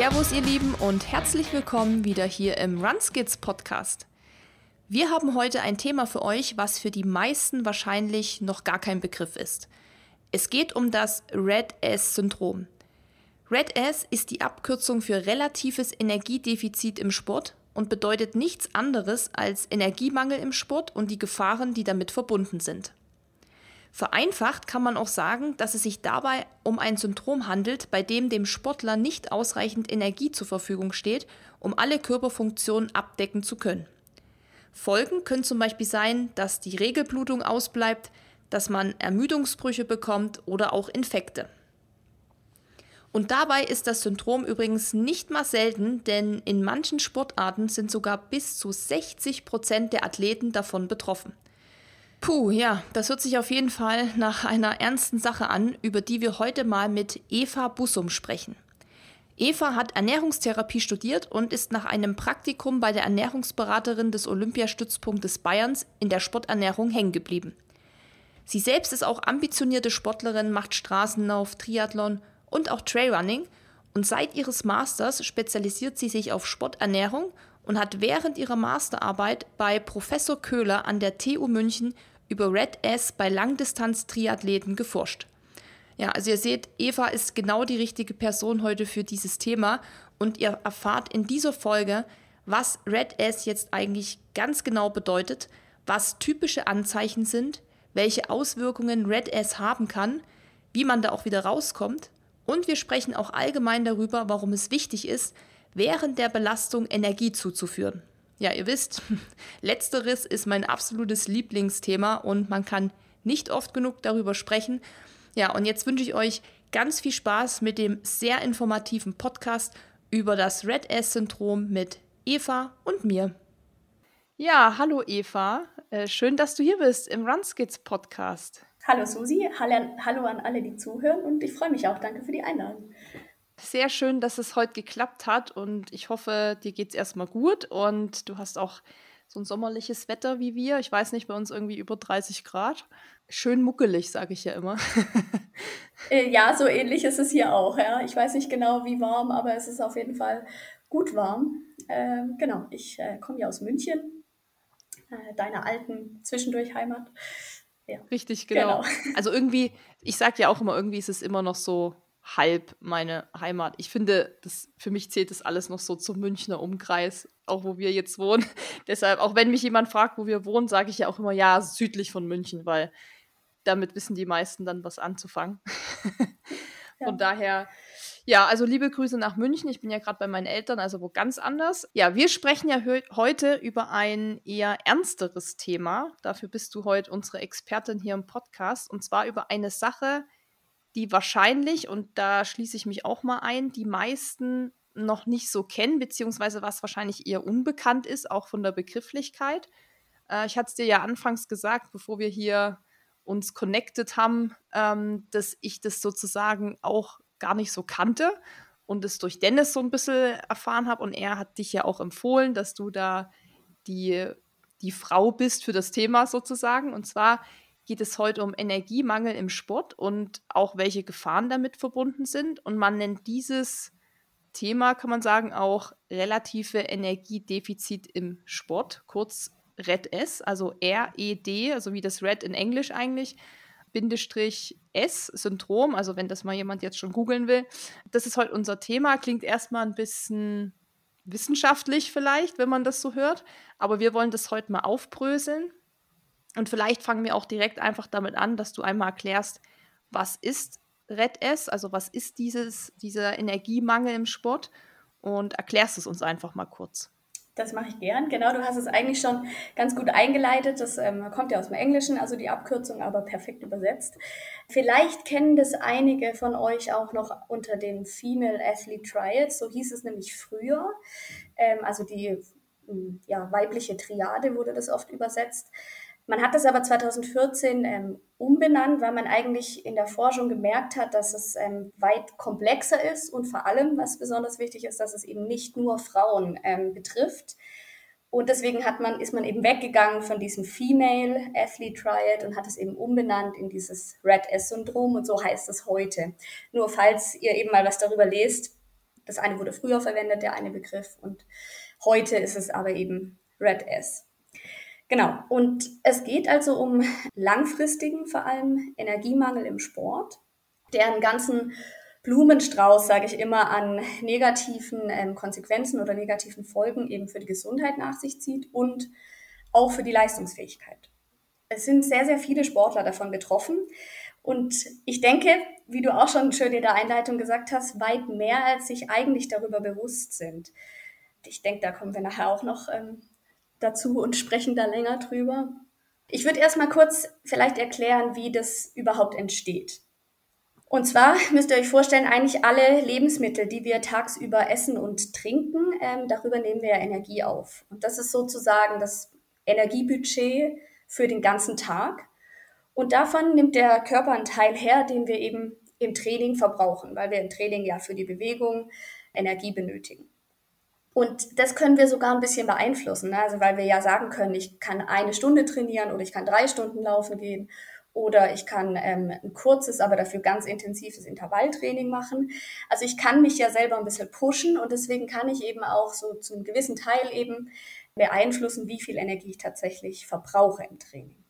Servus, ihr Lieben, und herzlich willkommen wieder hier im Runskids Podcast. Wir haben heute ein Thema für euch, was für die meisten wahrscheinlich noch gar kein Begriff ist. Es geht um das Red S-Syndrom. Red S ist die Abkürzung für relatives Energiedefizit im Sport und bedeutet nichts anderes als Energiemangel im Sport und die Gefahren, die damit verbunden sind. Vereinfacht kann man auch sagen, dass es sich dabei um ein Syndrom handelt, bei dem dem Sportler nicht ausreichend Energie zur Verfügung steht, um alle Körperfunktionen abdecken zu können. Folgen können zum Beispiel sein, dass die Regelblutung ausbleibt, dass man Ermüdungsbrüche bekommt oder auch Infekte. Und dabei ist das Syndrom übrigens nicht mal selten, denn in manchen Sportarten sind sogar bis zu 60 Prozent der Athleten davon betroffen. Puh, ja, das hört sich auf jeden Fall nach einer ernsten Sache an, über die wir heute mal mit Eva Bussum sprechen. Eva hat Ernährungstherapie studiert und ist nach einem Praktikum bei der Ernährungsberaterin des Olympiastützpunktes Bayerns in der Sporternährung hängen geblieben. Sie selbst ist auch ambitionierte Sportlerin, macht Straßenlauf, Triathlon und auch Trailrunning und seit ihres Masters spezialisiert sie sich auf Sporternährung und hat während ihrer Masterarbeit bei Professor Köhler an der TU München über Red S bei Langdistanz-Triathleten geforscht. Ja, also ihr seht, Eva ist genau die richtige Person heute für dieses Thema und ihr erfahrt in dieser Folge, was Red S jetzt eigentlich ganz genau bedeutet, was typische Anzeichen sind, welche Auswirkungen Red S haben kann, wie man da auch wieder rauskommt und wir sprechen auch allgemein darüber, warum es wichtig ist, während der Belastung Energie zuzuführen. Ja, ihr wisst, letzteres ist mein absolutes Lieblingsthema und man kann nicht oft genug darüber sprechen. Ja, und jetzt wünsche ich euch ganz viel Spaß mit dem sehr informativen Podcast über das Red S-Syndrom mit Eva und mir. Ja, hallo Eva. Äh, schön, dass du hier bist im Runskids Podcast. Hallo Susi, hallo an alle, die zuhören und ich freue mich auch. Danke für die Einladung. Sehr schön, dass es heute geklappt hat und ich hoffe, dir geht es erstmal gut und du hast auch so ein sommerliches Wetter wie wir. Ich weiß nicht, bei uns irgendwie über 30 Grad. Schön muckelig, sage ich ja immer. Äh, ja, so ähnlich ist es hier auch. Ja. Ich weiß nicht genau, wie warm, aber es ist auf jeden Fall gut warm. Äh, genau, ich äh, komme ja aus München, äh, deiner alten Zwischendurch-Heimat. Ja. Richtig, genau. genau. Also irgendwie, ich sage ja auch immer, irgendwie ist es immer noch so halb meine Heimat. Ich finde, das, für mich zählt das alles noch so zum Münchner Umkreis, auch wo wir jetzt wohnen. Deshalb, auch wenn mich jemand fragt, wo wir wohnen, sage ich ja auch immer, ja, südlich von München, weil damit wissen die meisten dann was anzufangen. Ja. Von daher ja, also liebe Grüße nach München. Ich bin ja gerade bei meinen Eltern, also wo ganz anders. Ja, wir sprechen ja heute über ein eher ernsteres Thema. Dafür bist du heute unsere Expertin hier im Podcast. Und zwar über eine Sache, die wahrscheinlich, und da schließe ich mich auch mal ein, die meisten noch nicht so kennen, beziehungsweise was wahrscheinlich eher unbekannt ist, auch von der Begrifflichkeit. Äh, ich hatte es dir ja anfangs gesagt, bevor wir hier uns connected haben, ähm, dass ich das sozusagen auch gar nicht so kannte und es durch Dennis so ein bisschen erfahren habe. Und er hat dich ja auch empfohlen, dass du da die, die Frau bist für das Thema sozusagen. Und zwar geht es heute um Energiemangel im Sport und auch welche Gefahren damit verbunden sind. Und man nennt dieses Thema, kann man sagen, auch relative Energiedefizit im Sport, kurz RED-S, also R-E-D, also wie das Red in Englisch eigentlich. S-Syndrom, also wenn das mal jemand jetzt schon googeln will. Das ist heute unser Thema. Klingt erstmal ein bisschen wissenschaftlich vielleicht, wenn man das so hört. Aber wir wollen das heute mal aufbröseln. Und vielleicht fangen wir auch direkt einfach damit an, dass du einmal erklärst, was ist Red S, also was ist dieses, dieser Energiemangel im Sport und erklärst es uns einfach mal kurz. Das mache ich gern. Genau, du hast es eigentlich schon ganz gut eingeleitet. Das ähm, kommt ja aus dem Englischen, also die Abkürzung, aber perfekt übersetzt. Vielleicht kennen das einige von euch auch noch unter den Female Athlete Trials. So hieß es nämlich früher. Ähm, also die ja, weibliche Triade wurde das oft übersetzt. Man hat das aber 2014 ähm, umbenannt, weil man eigentlich in der Forschung gemerkt hat, dass es ähm, weit komplexer ist und vor allem, was besonders wichtig ist, dass es eben nicht nur Frauen ähm, betrifft. Und deswegen hat man, ist man eben weggegangen von diesem Female Athlete Triad und hat es eben umbenannt in dieses Red S-Syndrom und so heißt es heute. Nur falls ihr eben mal was darüber lest, Das eine wurde früher verwendet, der eine Begriff, und heute ist es aber eben Red S. Genau, und es geht also um langfristigen, vor allem Energiemangel im Sport, der einen ganzen Blumenstrauß, sage ich immer, an negativen ähm, Konsequenzen oder negativen Folgen eben für die Gesundheit nach sich zieht und auch für die Leistungsfähigkeit. Es sind sehr, sehr viele Sportler davon betroffen. Und ich denke, wie du auch schon schön in der Einleitung gesagt hast, weit mehr, als sich eigentlich darüber bewusst sind. Ich denke, da kommen wir nachher auch noch ähm, dazu und sprechen da länger drüber. Ich würde erst mal kurz vielleicht erklären, wie das überhaupt entsteht. Und zwar müsst ihr euch vorstellen, eigentlich alle Lebensmittel, die wir tagsüber essen und trinken, ähm, darüber nehmen wir ja Energie auf. Und das ist sozusagen das Energiebudget für den ganzen Tag. Und davon nimmt der Körper einen Teil her, den wir eben im Training verbrauchen, weil wir im Training ja für die Bewegung Energie benötigen. Und das können wir sogar ein bisschen beeinflussen, ne? also weil wir ja sagen können, ich kann eine Stunde trainieren oder ich kann drei Stunden laufen gehen oder ich kann ähm, ein kurzes, aber dafür ganz intensives Intervalltraining machen. Also ich kann mich ja selber ein bisschen pushen und deswegen kann ich eben auch so zum gewissen Teil eben beeinflussen, wie viel Energie ich tatsächlich verbrauche im Training.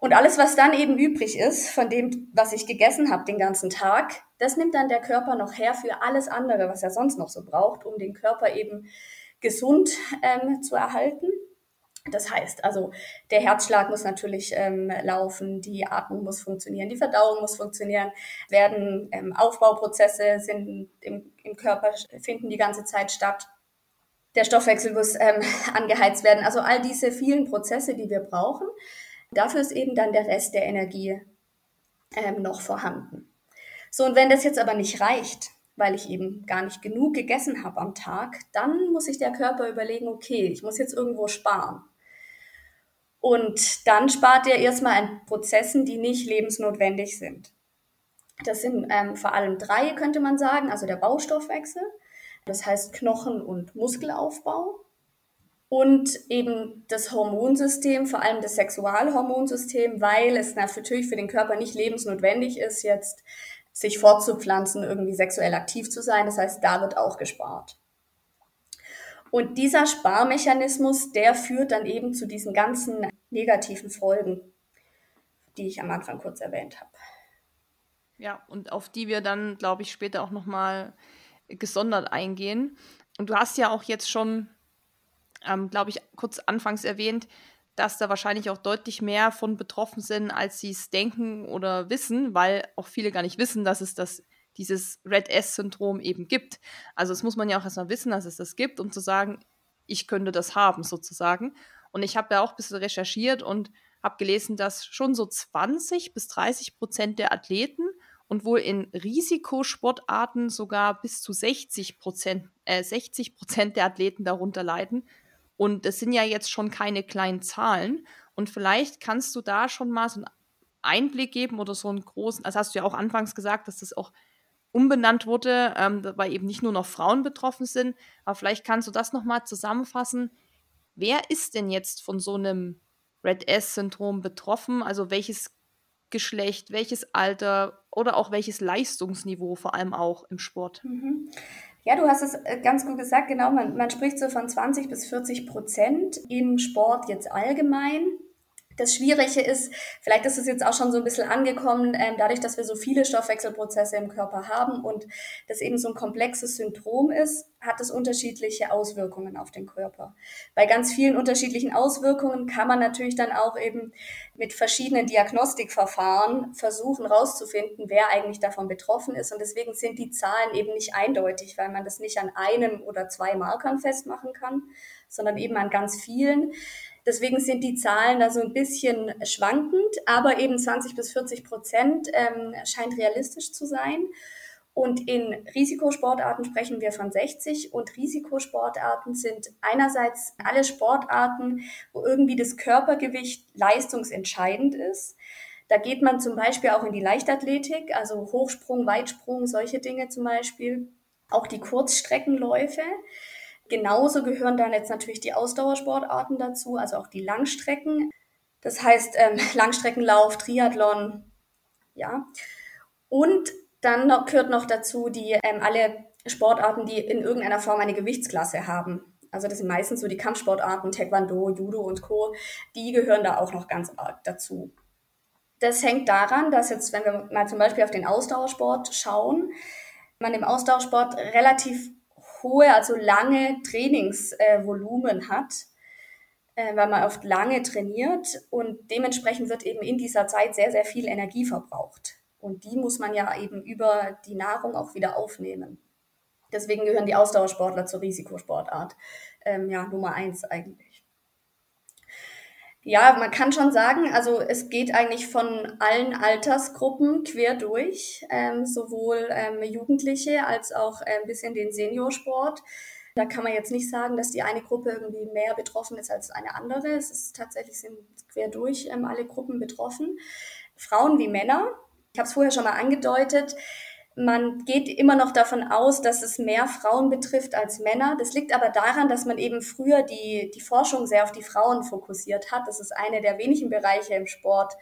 Und alles, was dann eben übrig ist von dem, was ich gegessen habe den ganzen Tag, das nimmt dann der Körper noch her für alles andere, was er sonst noch so braucht, um den Körper eben gesund ähm, zu erhalten. Das heißt, also der Herzschlag muss natürlich ähm, laufen, die Atmung muss funktionieren, die Verdauung muss funktionieren, werden ähm, Aufbauprozesse sind im, im Körper finden die ganze Zeit statt. Der Stoffwechsel muss ähm, angeheizt werden. Also all diese vielen Prozesse, die wir brauchen. Dafür ist eben dann der Rest der Energie ähm, noch vorhanden. So, und wenn das jetzt aber nicht reicht, weil ich eben gar nicht genug gegessen habe am Tag, dann muss sich der Körper überlegen, okay, ich muss jetzt irgendwo sparen. Und dann spart er erstmal an Prozessen, die nicht lebensnotwendig sind. Das sind ähm, vor allem drei, könnte man sagen, also der Baustoffwechsel, das heißt Knochen- und Muskelaufbau und eben das Hormonsystem, vor allem das Sexualhormonsystem, weil es natürlich für den Körper nicht lebensnotwendig ist, jetzt sich fortzupflanzen, irgendwie sexuell aktiv zu sein. Das heißt, da wird auch gespart. Und dieser Sparmechanismus, der führt dann eben zu diesen ganzen negativen Folgen, die ich am Anfang kurz erwähnt habe. Ja, und auf die wir dann, glaube ich, später auch nochmal gesondert eingehen. Und du hast ja auch jetzt schon, ähm, glaube ich, kurz anfangs erwähnt, dass da wahrscheinlich auch deutlich mehr von betroffen sind, als sie es denken oder wissen, weil auch viele gar nicht wissen, dass es das dieses Red S-Syndrom eben gibt. Also das muss man ja auch erstmal wissen, dass es das gibt, um zu sagen, ich könnte das haben sozusagen. Und ich habe ja auch ein bisschen recherchiert und habe gelesen, dass schon so 20 bis 30 Prozent der Athleten und wohl in Risikosportarten sogar bis zu 60 Prozent, äh, 60 Prozent der Athleten darunter leiden. Und das sind ja jetzt schon keine kleinen Zahlen. Und vielleicht kannst du da schon mal so einen Einblick geben oder so einen großen, also hast du ja auch anfangs gesagt, dass das auch umbenannt wurde, ähm, weil eben nicht nur noch Frauen betroffen sind. Aber vielleicht kannst du das nochmal zusammenfassen. Wer ist denn jetzt von so einem Red S-Syndrom betroffen? Also welches Geschlecht, welches Alter oder auch welches Leistungsniveau vor allem auch im Sport? Mhm. Ja, du hast es äh, ganz gut gesagt, genau. Man, man spricht so von 20 bis 40 Prozent im Sport jetzt allgemein. Das Schwierige ist, vielleicht ist es jetzt auch schon so ein bisschen angekommen, ähm, dadurch, dass wir so viele Stoffwechselprozesse im Körper haben und das eben so ein komplexes Syndrom ist, hat es unterschiedliche Auswirkungen auf den Körper. Bei ganz vielen unterschiedlichen Auswirkungen kann man natürlich dann auch eben mit verschiedenen Diagnostikverfahren versuchen herauszufinden, wer eigentlich davon betroffen ist. Und deswegen sind die Zahlen eben nicht eindeutig, weil man das nicht an einem oder zwei Markern festmachen kann, sondern eben an ganz vielen. Deswegen sind die Zahlen da so ein bisschen schwankend, aber eben 20 bis 40 Prozent ähm, scheint realistisch zu sein. Und in Risikosportarten sprechen wir von 60 und Risikosportarten sind einerseits alle Sportarten, wo irgendwie das Körpergewicht leistungsentscheidend ist. Da geht man zum Beispiel auch in die Leichtathletik, also Hochsprung, Weitsprung, solche Dinge zum Beispiel. Auch die Kurzstreckenläufe. Genauso gehören dann jetzt natürlich die Ausdauersportarten dazu, also auch die Langstrecken. Das heißt ähm, Langstreckenlauf, Triathlon, ja. Und dann noch, gehört noch dazu die ähm, alle Sportarten, die in irgendeiner Form eine Gewichtsklasse haben. Also das sind meistens so die Kampfsportarten, Taekwondo, Judo und Co. Die gehören da auch noch ganz arg dazu. Das hängt daran, dass jetzt, wenn wir mal zum Beispiel auf den Ausdauersport schauen, man im Ausdauersport relativ hohe, also lange Trainingsvolumen hat, äh, weil man oft lange trainiert und dementsprechend wird eben in dieser Zeit sehr, sehr viel Energie verbraucht. Und die muss man ja eben über die Nahrung auch wieder aufnehmen. Deswegen gehören die Ausdauersportler zur Risikosportart. Ähm, ja, Nummer eins eigentlich. Ja, man kann schon sagen, also es geht eigentlich von allen Altersgruppen quer durch, ähm, sowohl ähm, Jugendliche als auch äh, ein bisschen den Seniorsport. Da kann man jetzt nicht sagen, dass die eine Gruppe irgendwie mehr betroffen ist als eine andere. Es ist tatsächlich sind quer durch ähm, alle Gruppen betroffen. Frauen wie Männer. Ich habe es vorher schon mal angedeutet. Man geht immer noch davon aus, dass es mehr Frauen betrifft als Männer. Das liegt aber daran, dass man eben früher die, die Forschung sehr auf die Frauen fokussiert hat. Das ist einer der wenigen Bereiche im Sport,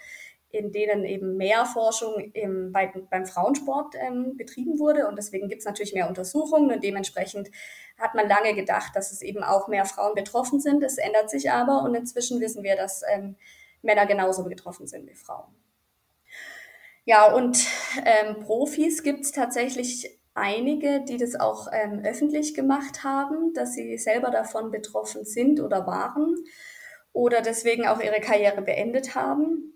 in denen eben mehr Forschung im, bei, beim Frauensport ähm, betrieben wurde. Und deswegen gibt es natürlich mehr Untersuchungen und dementsprechend hat man lange gedacht, dass es eben auch mehr Frauen betroffen sind. Es ändert sich aber und inzwischen wissen wir, dass ähm, Männer genauso betroffen sind wie Frauen. Ja, und ähm, Profis gibt es tatsächlich einige, die das auch ähm, öffentlich gemacht haben, dass sie selber davon betroffen sind oder waren oder deswegen auch ihre Karriere beendet haben.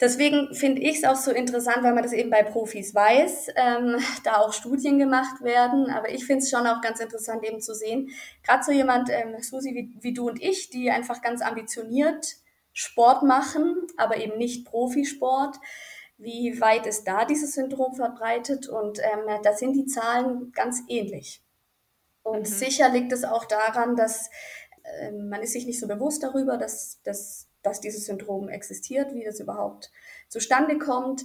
Deswegen finde ich es auch so interessant, weil man das eben bei Profis weiß, ähm, da auch Studien gemacht werden. Aber ich finde es schon auch ganz interessant eben zu sehen, gerade so jemand, ähm, Susi, wie, wie du und ich, die einfach ganz ambitioniert Sport machen, aber eben nicht Profisport, wie weit ist da dieses Syndrom verbreitet und ähm, da sind die Zahlen ganz ähnlich. Und mhm. sicher liegt es auch daran, dass äh, man ist sich nicht so bewusst darüber, dass, dass, dass dieses Syndrom existiert, wie das überhaupt zustande kommt.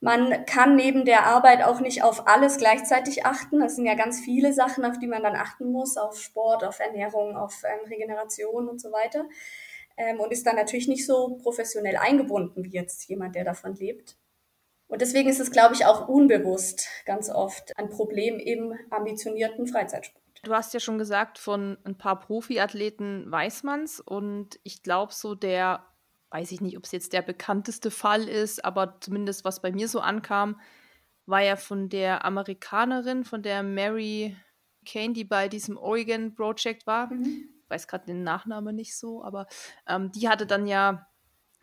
Man kann neben der Arbeit auch nicht auf alles gleichzeitig achten. Das sind ja ganz viele Sachen, auf die man dann achten muss, auf Sport, auf Ernährung, auf ähm, Regeneration und so weiter. Ähm, und ist dann natürlich nicht so professionell eingebunden wie jetzt jemand, der davon lebt. Und deswegen ist es, glaube ich, auch unbewusst ganz oft ein Problem im ambitionierten Freizeitsport. Du hast ja schon gesagt, von ein paar Profiathleten weiß man's. Und ich glaube, so der, weiß ich nicht, ob es jetzt der bekannteste Fall ist, aber zumindest was bei mir so ankam, war ja von der Amerikanerin, von der Mary Kane, die bei diesem Oregon Project war. Mhm. Ich weiß gerade den Nachnamen nicht so, aber ähm, die hatte dann ja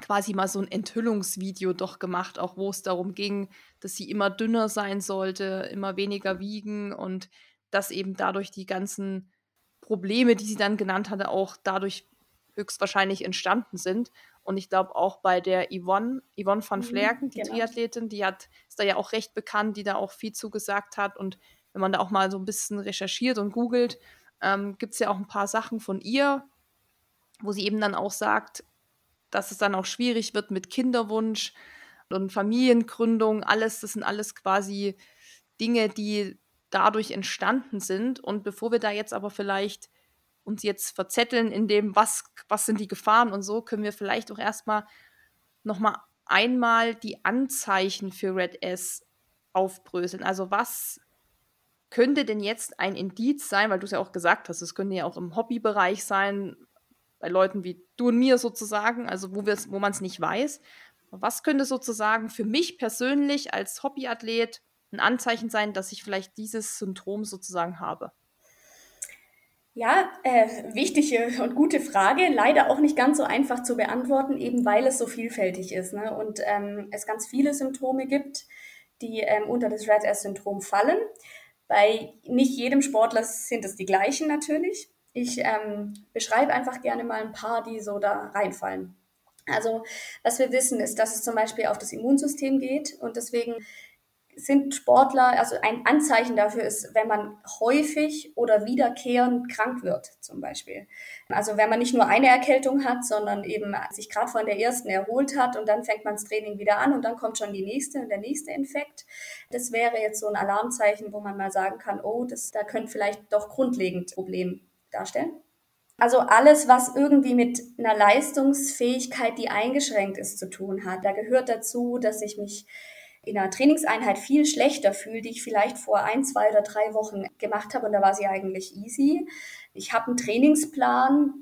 quasi mal so ein Enthüllungsvideo doch gemacht, auch wo es darum ging, dass sie immer dünner sein sollte, immer weniger wiegen und dass eben dadurch die ganzen Probleme, die sie dann genannt hatte, auch dadurch höchstwahrscheinlich entstanden sind. Und ich glaube auch bei der Yvonne, Yvonne van mhm, Flerken, die genau. Triathletin, die hat, ist da ja auch recht bekannt, die da auch viel zugesagt hat. Und wenn man da auch mal so ein bisschen recherchiert und googelt, ähm, gibt es ja auch ein paar Sachen von ihr, wo sie eben dann auch sagt, dass es dann auch schwierig wird mit Kinderwunsch und Familiengründung. Alles, das sind alles quasi Dinge, die dadurch entstanden sind. Und bevor wir da jetzt aber vielleicht uns jetzt verzetteln in dem, was, was sind die Gefahren und so, können wir vielleicht auch erstmal nochmal einmal die Anzeichen für Red S aufbröseln. Also was könnte denn jetzt ein Indiz sein, weil du es ja auch gesagt hast, es könnte ja auch im Hobbybereich sein, bei Leuten wie du und mir sozusagen, also wo, wo man es nicht weiß. Was könnte sozusagen für mich persönlich als Hobbyathlet ein Anzeichen sein, dass ich vielleicht dieses Syndrom sozusagen habe? Ja, äh, wichtige und gute Frage. Leider auch nicht ganz so einfach zu beantworten, eben weil es so vielfältig ist ne? und ähm, es ganz viele Symptome gibt, die ähm, unter das Red S-Syndrom fallen. Bei nicht jedem Sportler sind es die gleichen natürlich. Ich ähm, beschreibe einfach gerne mal ein paar, die so da reinfallen. Also, was wir wissen, ist, dass es zum Beispiel auf das Immunsystem geht und deswegen sind Sportler, also ein Anzeichen dafür ist, wenn man häufig oder wiederkehrend krank wird, zum Beispiel. Also wenn man nicht nur eine Erkältung hat, sondern eben sich gerade von der ersten erholt hat und dann fängt man das Training wieder an und dann kommt schon die nächste und der nächste Infekt. Das wäre jetzt so ein Alarmzeichen, wo man mal sagen kann, oh, das, da könnte vielleicht doch grundlegend Problem darstellen. Also alles, was irgendwie mit einer Leistungsfähigkeit, die eingeschränkt ist, zu tun hat. Da gehört dazu, dass ich mich in einer Trainingseinheit viel schlechter fühle, die ich vielleicht vor ein, zwei oder drei Wochen gemacht habe und da war sie eigentlich easy. Ich habe einen Trainingsplan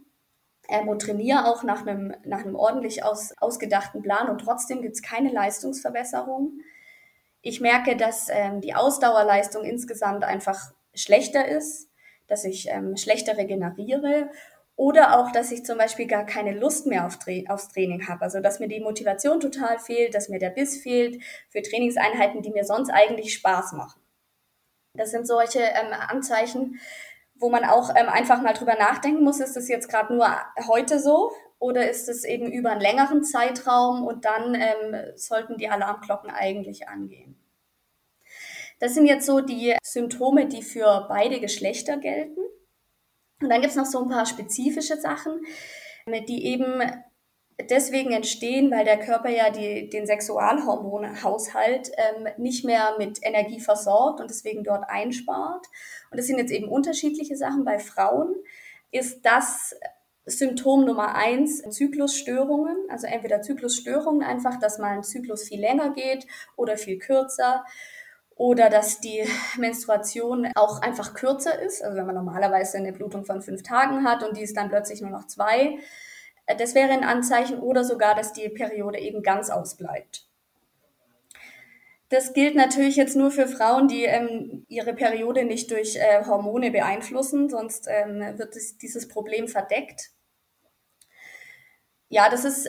ähm, und trainiere auch nach einem, nach einem ordentlich aus, ausgedachten Plan und trotzdem gibt es keine Leistungsverbesserung. Ich merke, dass ähm, die Ausdauerleistung insgesamt einfach schlechter ist, dass ich ähm, schlechter regeneriere oder auch, dass ich zum Beispiel gar keine Lust mehr auf Tra aufs Training habe. Also, dass mir die Motivation total fehlt, dass mir der Biss fehlt für Trainingseinheiten, die mir sonst eigentlich Spaß machen. Das sind solche ähm, Anzeichen, wo man auch ähm, einfach mal drüber nachdenken muss, ist das jetzt gerade nur heute so oder ist es eben über einen längeren Zeitraum und dann ähm, sollten die Alarmglocken eigentlich angehen. Das sind jetzt so die Symptome, die für beide Geschlechter gelten. Und dann gibt es noch so ein paar spezifische Sachen, die eben deswegen entstehen, weil der Körper ja die, den Sexualhormonhaushalt ähm, nicht mehr mit Energie versorgt und deswegen dort einspart. Und das sind jetzt eben unterschiedliche Sachen. Bei Frauen ist das Symptom Nummer eins Zyklusstörungen, also entweder Zyklusstörungen einfach, dass mal ein Zyklus viel länger geht oder viel kürzer oder dass die Menstruation auch einfach kürzer ist. Also wenn man normalerweise eine Blutung von fünf Tagen hat und die ist dann plötzlich nur noch zwei. Äh, das wäre ein Anzeichen oder sogar, dass die Periode eben ganz ausbleibt. Das gilt natürlich jetzt nur für Frauen, die ähm, ihre Periode nicht durch äh, Hormone beeinflussen, sonst ähm, wird es, dieses Problem verdeckt. Ja, das ist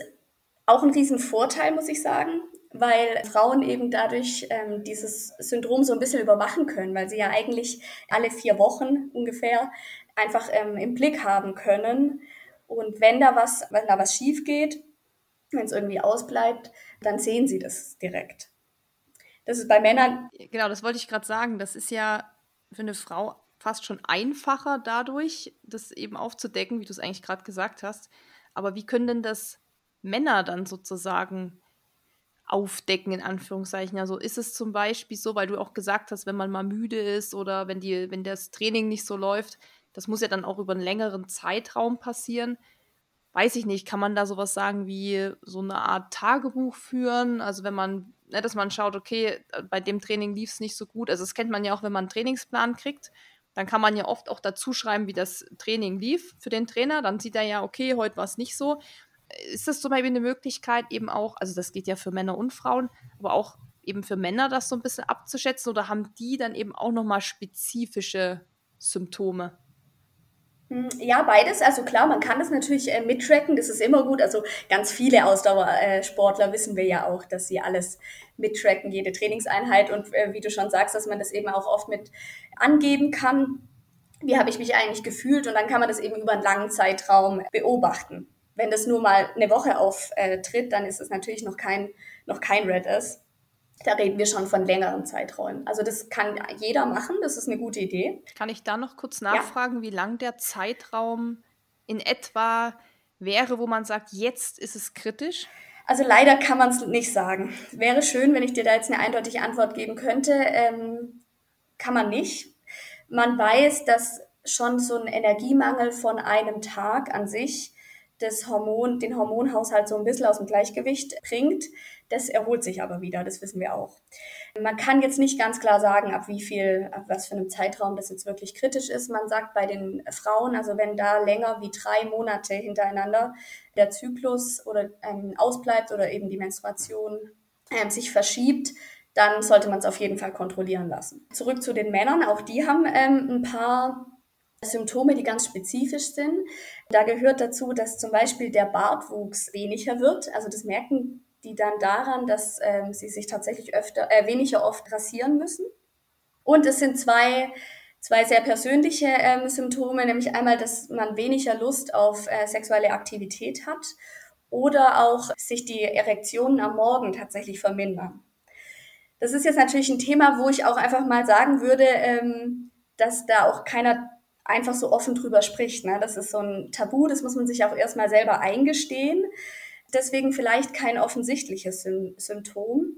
auch ein Riesenvorteil, muss ich sagen weil Frauen eben dadurch ähm, dieses Syndrom so ein bisschen überwachen können, weil sie ja eigentlich alle vier Wochen ungefähr einfach ähm, im Blick haben können. Und wenn da was, wenn da was schief geht, wenn es irgendwie ausbleibt, dann sehen sie das direkt. Das ist bei Männern. Genau, das wollte ich gerade sagen. Das ist ja für eine Frau fast schon einfacher dadurch, das eben aufzudecken, wie du es eigentlich gerade gesagt hast. Aber wie können denn das Männer dann sozusagen aufdecken, in Anführungszeichen. Also ist es zum Beispiel so, weil du auch gesagt hast, wenn man mal müde ist oder wenn, die, wenn das Training nicht so läuft, das muss ja dann auch über einen längeren Zeitraum passieren. Weiß ich nicht, kann man da sowas sagen wie so eine Art Tagebuch führen? Also wenn man, ne, dass man schaut, okay, bei dem Training lief es nicht so gut. Also das kennt man ja auch, wenn man einen Trainingsplan kriegt. Dann kann man ja oft auch dazu schreiben, wie das Training lief für den Trainer. Dann sieht er ja, okay, heute war es nicht so ist das zum Beispiel eine Möglichkeit, eben auch, also das geht ja für Männer und Frauen, aber auch eben für Männer das so ein bisschen abzuschätzen oder haben die dann eben auch nochmal spezifische Symptome? Hm, ja, beides. Also klar, man kann das natürlich äh, mittracken, das ist immer gut. Also ganz viele Ausdauersportler wissen wir ja auch, dass sie alles mittracken, jede Trainingseinheit und äh, wie du schon sagst, dass man das eben auch oft mit angeben kann. Wie habe ich mich eigentlich gefühlt? Und dann kann man das eben über einen langen Zeitraum beobachten. Wenn das nur mal eine Woche auftritt, dann ist es natürlich noch kein, noch kein Red-S. Da reden wir schon von längeren Zeiträumen. Also das kann jeder machen, das ist eine gute Idee. Kann ich da noch kurz nachfragen, ja. wie lang der Zeitraum in etwa wäre, wo man sagt, jetzt ist es kritisch? Also leider kann man es nicht sagen. Wäre schön, wenn ich dir da jetzt eine eindeutige Antwort geben könnte. Ähm, kann man nicht. Man weiß, dass schon so ein Energiemangel von einem Tag an sich das Hormon, den Hormonhaushalt so ein bisschen aus dem Gleichgewicht bringt. Das erholt sich aber wieder, das wissen wir auch. Man kann jetzt nicht ganz klar sagen, ab wie viel, ab was für einem Zeitraum das jetzt wirklich kritisch ist. Man sagt bei den Frauen, also wenn da länger wie drei Monate hintereinander der Zyklus oder ähm, ausbleibt oder eben die Menstruation ähm, sich verschiebt, dann sollte man es auf jeden Fall kontrollieren lassen. Zurück zu den Männern, auch die haben ähm, ein paar Symptome, die ganz spezifisch sind. Da gehört dazu, dass zum Beispiel der Bartwuchs weniger wird. Also das merken die dann daran, dass ähm, sie sich tatsächlich öfter, äh, weniger oft rasieren müssen. Und es sind zwei, zwei sehr persönliche ähm, Symptome, nämlich einmal, dass man weniger Lust auf äh, sexuelle Aktivität hat oder auch sich die Erektionen am Morgen tatsächlich vermindern. Das ist jetzt natürlich ein Thema, wo ich auch einfach mal sagen würde, ähm, dass da auch keiner einfach so offen drüber spricht. Ne? Das ist so ein Tabu, das muss man sich auch erstmal selber eingestehen. Deswegen vielleicht kein offensichtliches Sym Symptom.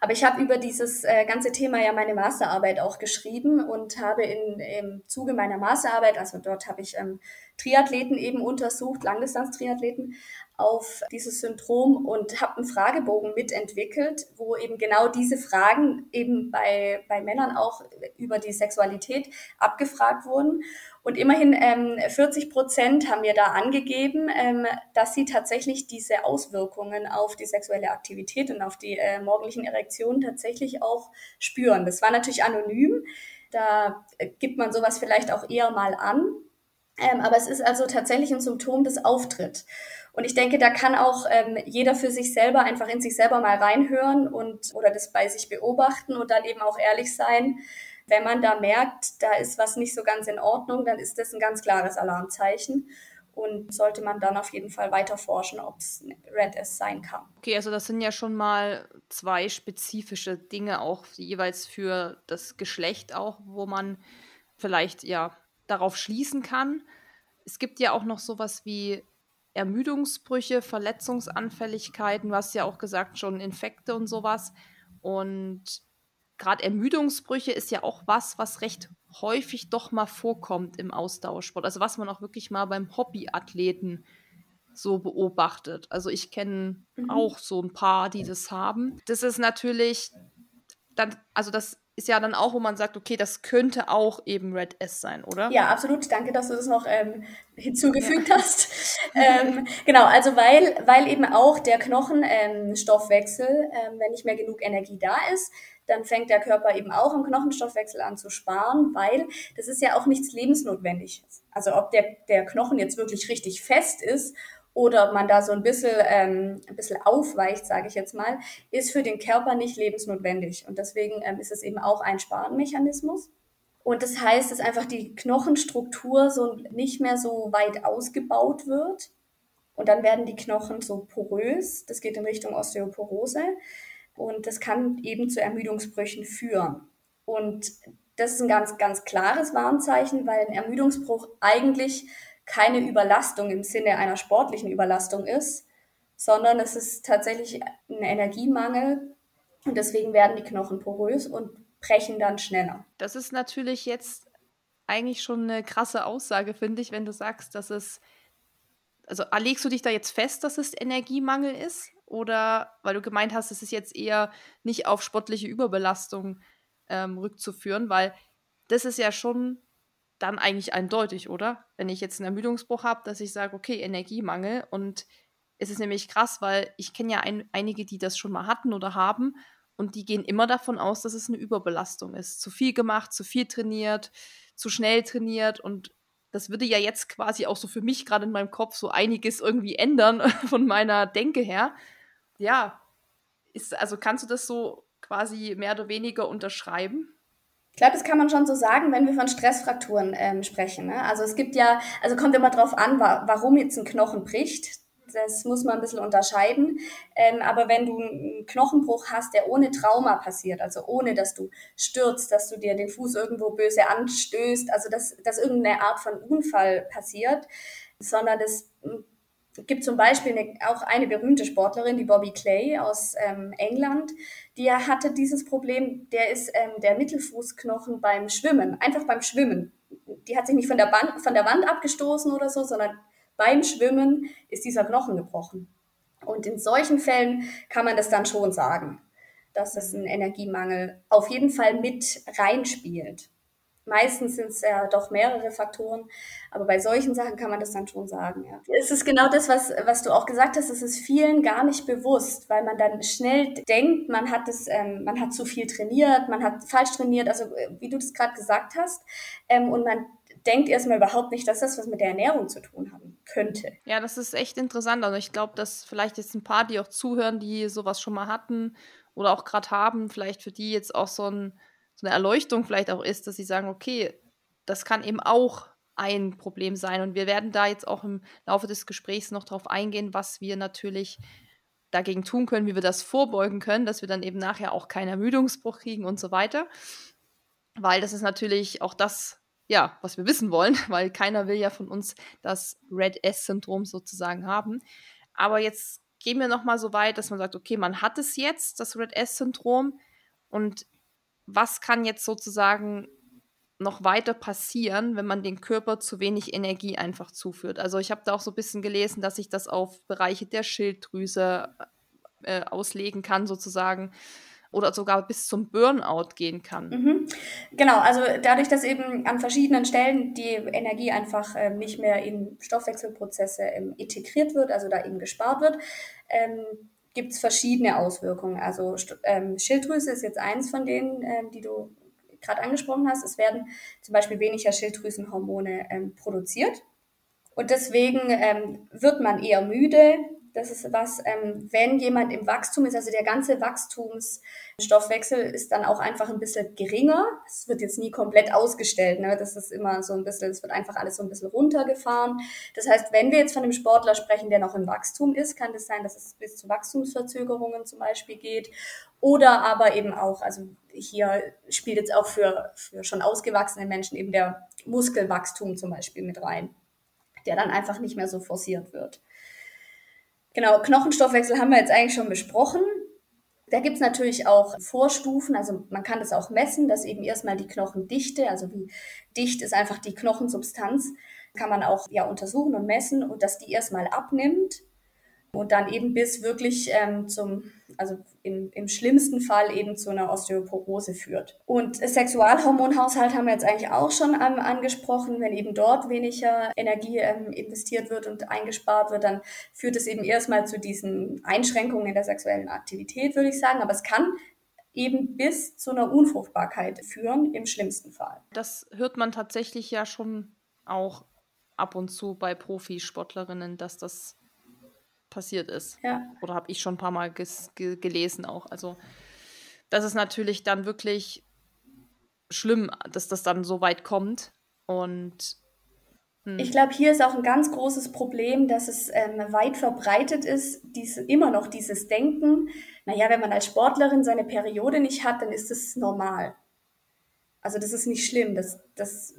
Aber ich habe über dieses äh, ganze Thema ja meine Masterarbeit auch geschrieben und habe in, im Zuge meiner Masterarbeit, also dort habe ich ähm, Triathleten eben untersucht, Langdistanz-Triathleten, auf dieses Syndrom und habe einen Fragebogen mitentwickelt, wo eben genau diese Fragen eben bei, bei Männern auch über die Sexualität abgefragt wurden. Und immerhin ähm, 40 Prozent haben mir da angegeben, ähm, dass sie tatsächlich diese Auswirkungen auf die sexuelle Aktivität und auf die äh, morgendlichen Erektionen tatsächlich auch spüren. Das war natürlich anonym. Da äh, gibt man sowas vielleicht auch eher mal an. Ähm, aber es ist also tatsächlich ein Symptom, das auftritt. Und ich denke, da kann auch ähm, jeder für sich selber einfach in sich selber mal reinhören und oder das bei sich beobachten und dann eben auch ehrlich sein. Wenn man da merkt, da ist was nicht so ganz in Ordnung, dann ist das ein ganz klares Alarmzeichen und sollte man dann auf jeden Fall weiter forschen, ob es Red S sein kann. Okay, also das sind ja schon mal zwei spezifische Dinge auch jeweils für das Geschlecht auch, wo man vielleicht ja darauf schließen kann. Es gibt ja auch noch sowas wie Ermüdungsbrüche, Verletzungsanfälligkeiten, du hast ja auch gesagt, schon Infekte und sowas. Und gerade Ermüdungsbrüche ist ja auch was, was recht häufig doch mal vorkommt im Ausdauersport. Also was man auch wirklich mal beim Hobbyathleten so beobachtet. Also ich kenne mhm. auch so ein paar, die das haben. Das ist natürlich dann, also das ist ja dann auch, wo man sagt, okay, das könnte auch eben Red S sein, oder? Ja, absolut. Danke, dass du das noch ähm, hinzugefügt ja. hast. ähm, genau, also weil, weil eben auch der Knochenstoffwechsel, ähm, wenn nicht mehr genug Energie da ist, dann fängt der Körper eben auch im Knochenstoffwechsel an zu sparen, weil das ist ja auch nichts lebensnotwendiges. Also ob der, der Knochen jetzt wirklich richtig fest ist oder ob man da so ein bisschen, ähm, ein bisschen aufweicht, sage ich jetzt mal, ist für den Körper nicht lebensnotwendig. Und deswegen ähm, ist es eben auch ein Sparenmechanismus. Und das heißt, dass einfach die Knochenstruktur so nicht mehr so weit ausgebaut wird. Und dann werden die Knochen so porös. Das geht in Richtung Osteoporose. Und das kann eben zu Ermüdungsbrüchen führen. Und das ist ein ganz, ganz klares Warnzeichen, weil ein Ermüdungsbruch eigentlich keine Überlastung im Sinne einer sportlichen Überlastung ist, sondern es ist tatsächlich ein Energiemangel und deswegen werden die Knochen porös und brechen dann schneller. Das ist natürlich jetzt eigentlich schon eine krasse Aussage, finde ich, wenn du sagst, dass es. Also legst du dich da jetzt fest, dass es Energiemangel ist? Oder weil du gemeint hast, es ist jetzt eher nicht auf sportliche Überbelastung ähm, rückzuführen, weil das ist ja schon dann eigentlich eindeutig, oder? Wenn ich jetzt einen Ermüdungsbruch habe, dass ich sage, okay, Energiemangel. Und es ist nämlich krass, weil ich kenne ja ein, einige, die das schon mal hatten oder haben. Und die gehen immer davon aus, dass es eine Überbelastung ist. Zu viel gemacht, zu viel trainiert, zu schnell trainiert. Und das würde ja jetzt quasi auch so für mich gerade in meinem Kopf so einiges irgendwie ändern von meiner Denke her. Ja, ist, also kannst du das so quasi mehr oder weniger unterschreiben? Ich glaube, das kann man schon so sagen, wenn wir von Stressfrakturen ähm, sprechen. Ne? Also es gibt ja, also kommt immer drauf an, wa warum jetzt ein Knochen bricht. Das muss man ein bisschen unterscheiden. Ähm, aber wenn du einen Knochenbruch hast, der ohne Trauma passiert, also ohne, dass du stürzt, dass du dir den Fuß irgendwo böse anstößt, also dass, dass irgendeine Art von Unfall passiert, sondern das gibt zum Beispiel eine, auch eine berühmte Sportlerin, die Bobby Clay aus ähm, England, die hatte dieses Problem, der ist ähm, der Mittelfußknochen beim Schwimmen, einfach beim Schwimmen. Die hat sich nicht von der, Band, von der Wand abgestoßen oder so, sondern beim Schwimmen ist dieser Knochen gebrochen. Und in solchen Fällen kann man das dann schon sagen, dass das ein Energiemangel auf jeden Fall mit reinspielt. Meistens sind es ja doch mehrere Faktoren, aber bei solchen Sachen kann man das dann schon sagen. Ja. Es ist genau das, was, was du auch gesagt hast, es ist vielen gar nicht bewusst, weil man dann schnell denkt, man hat es, ähm, man hat zu viel trainiert, man hat falsch trainiert, also äh, wie du das gerade gesagt hast, ähm, und man denkt erstmal überhaupt nicht, dass das was mit der Ernährung zu tun haben könnte. Ja, das ist echt interessant. Also ich glaube, dass vielleicht jetzt ein paar, die auch zuhören, die sowas schon mal hatten oder auch gerade haben, vielleicht für die jetzt auch so ein so eine Erleuchtung vielleicht auch ist, dass sie sagen, okay, das kann eben auch ein Problem sein. Und wir werden da jetzt auch im Laufe des Gesprächs noch darauf eingehen, was wir natürlich dagegen tun können, wie wir das vorbeugen können, dass wir dann eben nachher auch keinen Ermüdungsbruch kriegen und so weiter. Weil das ist natürlich auch das, ja, was wir wissen wollen, weil keiner will ja von uns das Red S-Syndrom sozusagen haben. Aber jetzt gehen wir nochmal so weit, dass man sagt, okay, man hat es jetzt, das Red S-Syndrom, und was kann jetzt sozusagen noch weiter passieren, wenn man den Körper zu wenig Energie einfach zuführt. Also ich habe da auch so ein bisschen gelesen, dass sich das auf Bereiche der Schilddrüse äh, auslegen kann, sozusagen. Oder sogar bis zum Burnout gehen kann. Mhm. Genau, also dadurch, dass eben an verschiedenen Stellen die Energie einfach äh, nicht mehr in Stoffwechselprozesse ähm, integriert wird, also da eben gespart wird, ähm, gibt es verschiedene Auswirkungen. Also ähm, Schilddrüse ist jetzt eins von denen, ähm, die du gerade angesprochen hast. Es werden zum Beispiel weniger Schilddrüsenhormone ähm, produziert. Und deswegen ähm, wird man eher müde, das ist was, ähm, wenn jemand im Wachstum ist, also der ganze Wachstumsstoffwechsel ist dann auch einfach ein bisschen geringer. Es wird jetzt nie komplett ausgestellt. Ne? Das ist immer so ein bisschen, es wird einfach alles so ein bisschen runtergefahren. Das heißt, wenn wir jetzt von einem Sportler sprechen, der noch im Wachstum ist, kann das sein, dass es bis zu Wachstumsverzögerungen zum Beispiel geht. Oder aber eben auch, also hier spielt jetzt auch für, für schon ausgewachsene Menschen eben der Muskelwachstum zum Beispiel mit rein, der dann einfach nicht mehr so forciert wird. Genau, Knochenstoffwechsel haben wir jetzt eigentlich schon besprochen. Da gibt's natürlich auch Vorstufen, also man kann das auch messen, dass eben erstmal die Knochendichte, also wie dicht ist einfach die Knochensubstanz, kann man auch ja untersuchen und messen und dass die erstmal abnimmt und dann eben bis wirklich ähm, zum, also im, im schlimmsten Fall eben zu einer Osteoporose führt. Und Sexualhormonhaushalt haben wir jetzt eigentlich auch schon ähm, angesprochen. Wenn eben dort weniger Energie ähm, investiert wird und eingespart wird, dann führt es eben erstmal zu diesen Einschränkungen in der sexuellen Aktivität, würde ich sagen. Aber es kann eben bis zu einer Unfruchtbarkeit führen, im schlimmsten Fall. Das hört man tatsächlich ja schon auch ab und zu bei Profisportlerinnen, dass das passiert ist. Ja. Oder habe ich schon ein paar Mal ge gelesen auch. Also das ist natürlich dann wirklich schlimm, dass das dann so weit kommt. Und hm. ich glaube, hier ist auch ein ganz großes Problem, dass es ähm, weit verbreitet ist, diese, immer noch dieses Denken, naja, wenn man als Sportlerin seine Periode nicht hat, dann ist es normal. Also das ist nicht schlimm. Das, das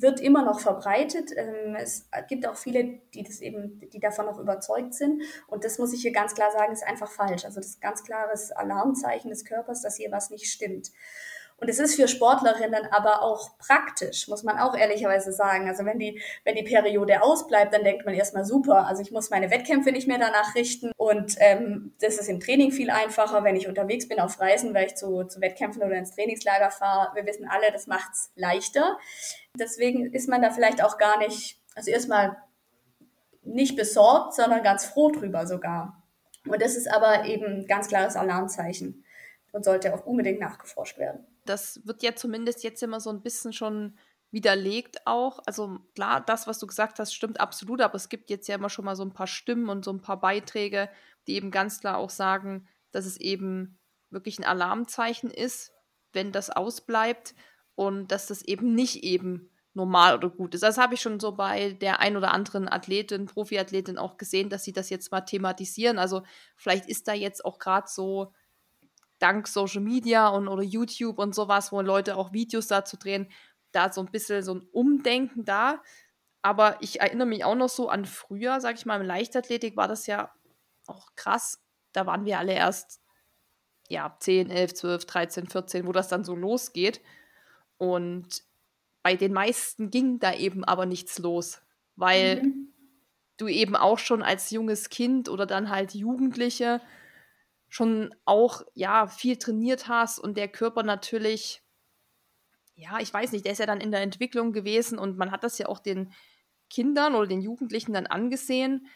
wird immer noch verbreitet. Ähm, es gibt auch viele, die das eben, die davon noch überzeugt sind. Und das muss ich hier ganz klar sagen, ist einfach falsch. Also das ist ganz klares Alarmzeichen des Körpers, dass hier was nicht stimmt. Und es ist für Sportlerinnen aber auch praktisch, muss man auch ehrlicherweise sagen. Also wenn die, wenn die Periode ausbleibt, dann denkt man erstmal super. Also ich muss meine Wettkämpfe nicht mehr danach richten. Und ähm, das ist im Training viel einfacher, wenn ich unterwegs bin auf Reisen, weil ich zu, zu Wettkämpfen oder ins Trainingslager fahre. Wir wissen alle, das macht's leichter. Deswegen ist man da vielleicht auch gar nicht, also erstmal nicht besorgt, sondern ganz froh drüber sogar. Und das ist aber eben ganz klares Alarmzeichen und sollte auch unbedingt nachgeforscht werden das wird ja zumindest jetzt immer so ein bisschen schon widerlegt auch. Also klar, das, was du gesagt hast, stimmt absolut, aber es gibt jetzt ja immer schon mal so ein paar Stimmen und so ein paar Beiträge, die eben ganz klar auch sagen, dass es eben wirklich ein Alarmzeichen ist, wenn das ausbleibt und dass das eben nicht eben normal oder gut ist. Das habe ich schon so bei der ein oder anderen Athletin, Profiathletin auch gesehen, dass sie das jetzt mal thematisieren. Also vielleicht ist da jetzt auch gerade so dank Social Media und oder YouTube und sowas, wo Leute auch Videos dazu drehen, da so ein bisschen so ein Umdenken da. Aber ich erinnere mich auch noch so an früher, sag ich mal, im Leichtathletik war das ja auch krass. Da waren wir alle erst ja 10, 11, 12, 13, 14, wo das dann so losgeht. Und bei den meisten ging da eben aber nichts los, weil mhm. du eben auch schon als junges Kind oder dann halt Jugendliche schon auch ja viel trainiert hast und der Körper natürlich ja, ich weiß nicht, der ist ja dann in der Entwicklung gewesen und man hat das ja auch den Kindern oder den Jugendlichen dann angesehen.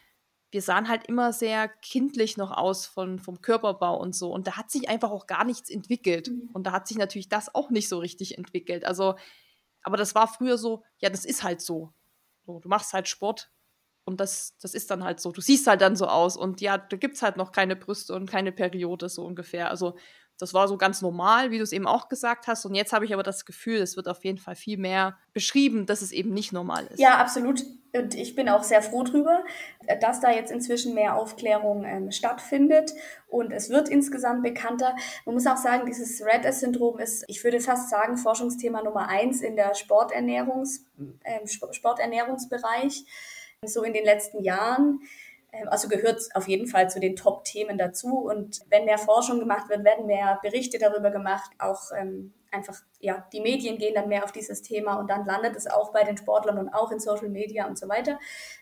Wir sahen halt immer sehr kindlich noch aus von, vom Körperbau und so. Und da hat sich einfach auch gar nichts entwickelt. Mhm. Und da hat sich natürlich das auch nicht so richtig entwickelt. Also, aber das war früher so, ja, das ist halt so. so du machst halt Sport, und das, das ist dann halt so. Du siehst halt dann so aus. Und ja, da gibt es halt noch keine Brüste und keine Periode, so ungefähr. Also, das war so ganz normal, wie du es eben auch gesagt hast. Und jetzt habe ich aber das Gefühl, es wird auf jeden Fall viel mehr beschrieben, dass es eben nicht normal ist. Ja, absolut. Und ich bin auch sehr froh drüber, dass da jetzt inzwischen mehr Aufklärung ähm, stattfindet. Und es wird insgesamt bekannter. Man muss auch sagen, dieses Red S-Syndrom ist, ich würde fast sagen, Forschungsthema Nummer eins in der Sporternährungs, äh, Sporternährungsbereich so in den letzten Jahren. Ähm, also gehört auf jeden Fall zu den Top-Themen dazu. Und wenn mehr Forschung gemacht wird, werden mehr Berichte darüber gemacht, auch ähm, einfach, ja, die Medien gehen dann mehr auf dieses Thema und dann landet es auch bei den Sportlern und auch in Social Media und so weiter.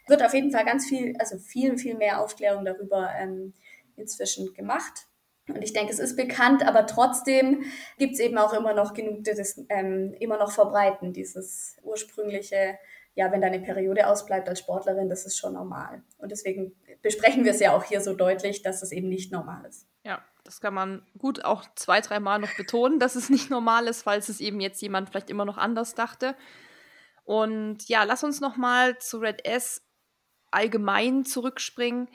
Wird auf jeden Fall ganz viel, also viel, viel mehr Aufklärung darüber ähm, inzwischen gemacht. Und ich denke, es ist bekannt, aber trotzdem gibt es eben auch immer noch genug, die das ähm, immer noch verbreiten, dieses ursprüngliche, ja, wenn deine Periode ausbleibt als Sportlerin, das ist schon normal. Und deswegen besprechen wir es ja auch hier so deutlich, dass es eben nicht normal ist. Ja, das kann man gut auch zwei, dreimal noch betonen, dass es nicht normal ist, falls es eben jetzt jemand vielleicht immer noch anders dachte. Und ja, lass uns noch mal zu Red S allgemein zurückspringen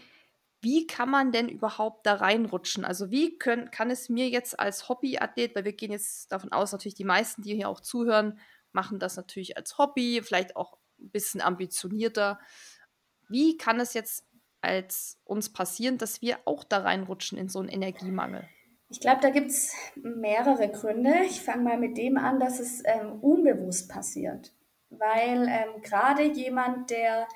wie kann man denn überhaupt da reinrutschen? Also wie können, kann es mir jetzt als Hobbyathlet, weil wir gehen jetzt davon aus, natürlich die meisten, die hier auch zuhören, machen das natürlich als Hobby, vielleicht auch ein bisschen ambitionierter. Wie kann es jetzt als uns passieren, dass wir auch da reinrutschen in so einen Energiemangel? Ich glaube, da gibt es mehrere Gründe. Ich fange mal mit dem an, dass es ähm, unbewusst passiert. Weil ähm, gerade jemand, der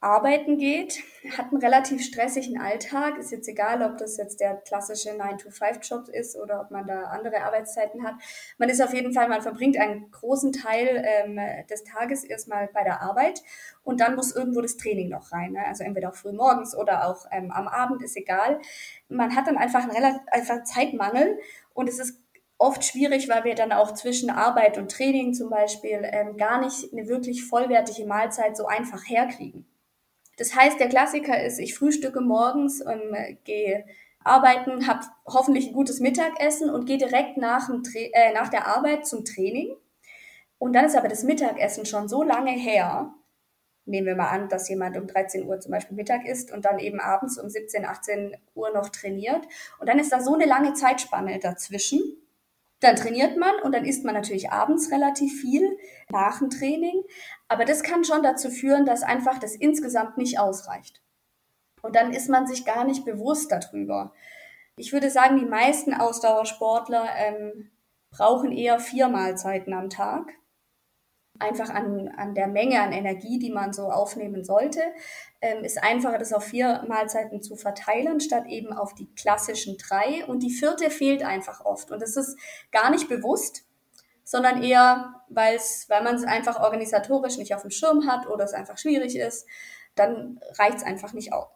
arbeiten geht, hat einen relativ stressigen Alltag. Ist jetzt egal, ob das jetzt der klassische 9-to-5-Job ist oder ob man da andere Arbeitszeiten hat. Man ist auf jeden Fall, man verbringt einen großen Teil ähm, des Tages erstmal bei der Arbeit und dann muss irgendwo das Training noch rein. Ne? Also entweder auch früh morgens oder auch ähm, am Abend, ist egal. Man hat dann einfach einen relativ einfach Zeitmangel und es ist oft schwierig, weil wir dann auch zwischen Arbeit und Training zum Beispiel ähm, gar nicht eine wirklich vollwertige Mahlzeit so einfach herkriegen. Das heißt, der Klassiker ist, ich frühstücke morgens und äh, gehe arbeiten, habe hoffentlich ein gutes Mittagessen und gehe direkt nach, äh, nach der Arbeit zum Training. Und dann ist aber das Mittagessen schon so lange her, nehmen wir mal an, dass jemand um 13 Uhr zum Beispiel Mittag isst und dann eben abends um 17, 18 Uhr noch trainiert. Und dann ist da so eine lange Zeitspanne dazwischen, dann trainiert man und dann isst man natürlich abends relativ viel nach dem Training. Aber das kann schon dazu führen, dass einfach das insgesamt nicht ausreicht. Und dann ist man sich gar nicht bewusst darüber. Ich würde sagen, die meisten Ausdauersportler ähm, brauchen eher vier Mahlzeiten am Tag einfach an, an der Menge an Energie, die man so aufnehmen sollte, ähm, ist einfacher, das auf vier Mahlzeiten zu verteilen, statt eben auf die klassischen drei. Und die vierte fehlt einfach oft. Und das ist gar nicht bewusst, sondern eher, weil's, weil man es einfach organisatorisch nicht auf dem Schirm hat oder es einfach schwierig ist, dann reicht es einfach nicht aus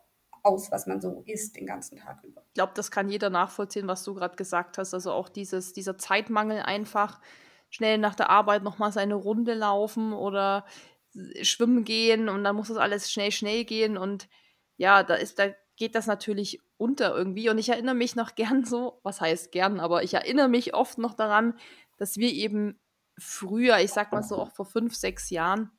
aus, was man so isst den ganzen Tag über. Ich glaube, das kann jeder nachvollziehen, was du gerade gesagt hast. Also auch dieses, dieser Zeitmangel einfach schnell nach der Arbeit nochmal seine Runde laufen oder schwimmen gehen und dann muss das alles schnell, schnell gehen und ja, da ist, da geht das natürlich unter irgendwie. Und ich erinnere mich noch gern so, was heißt gern, aber ich erinnere mich oft noch daran, dass wir eben früher, ich sag mal so auch vor fünf, sechs Jahren,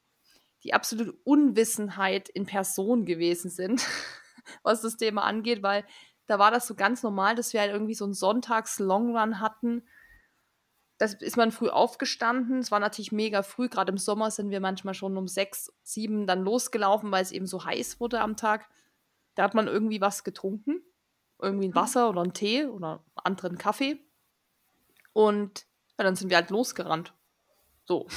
die absolute Unwissenheit in Person gewesen sind, was das Thema angeht, weil da war das so ganz normal, dass wir halt irgendwie so einen Sonntags-Longrun hatten das ist man früh aufgestanden. Es war natürlich mega früh. Gerade im Sommer sind wir manchmal schon um sechs, sieben dann losgelaufen, weil es eben so heiß wurde am Tag. Da hat man irgendwie was getrunken. Irgendwie ein mhm. Wasser oder einen Tee oder einen anderen Kaffee. Und ja, dann sind wir halt losgerannt. So.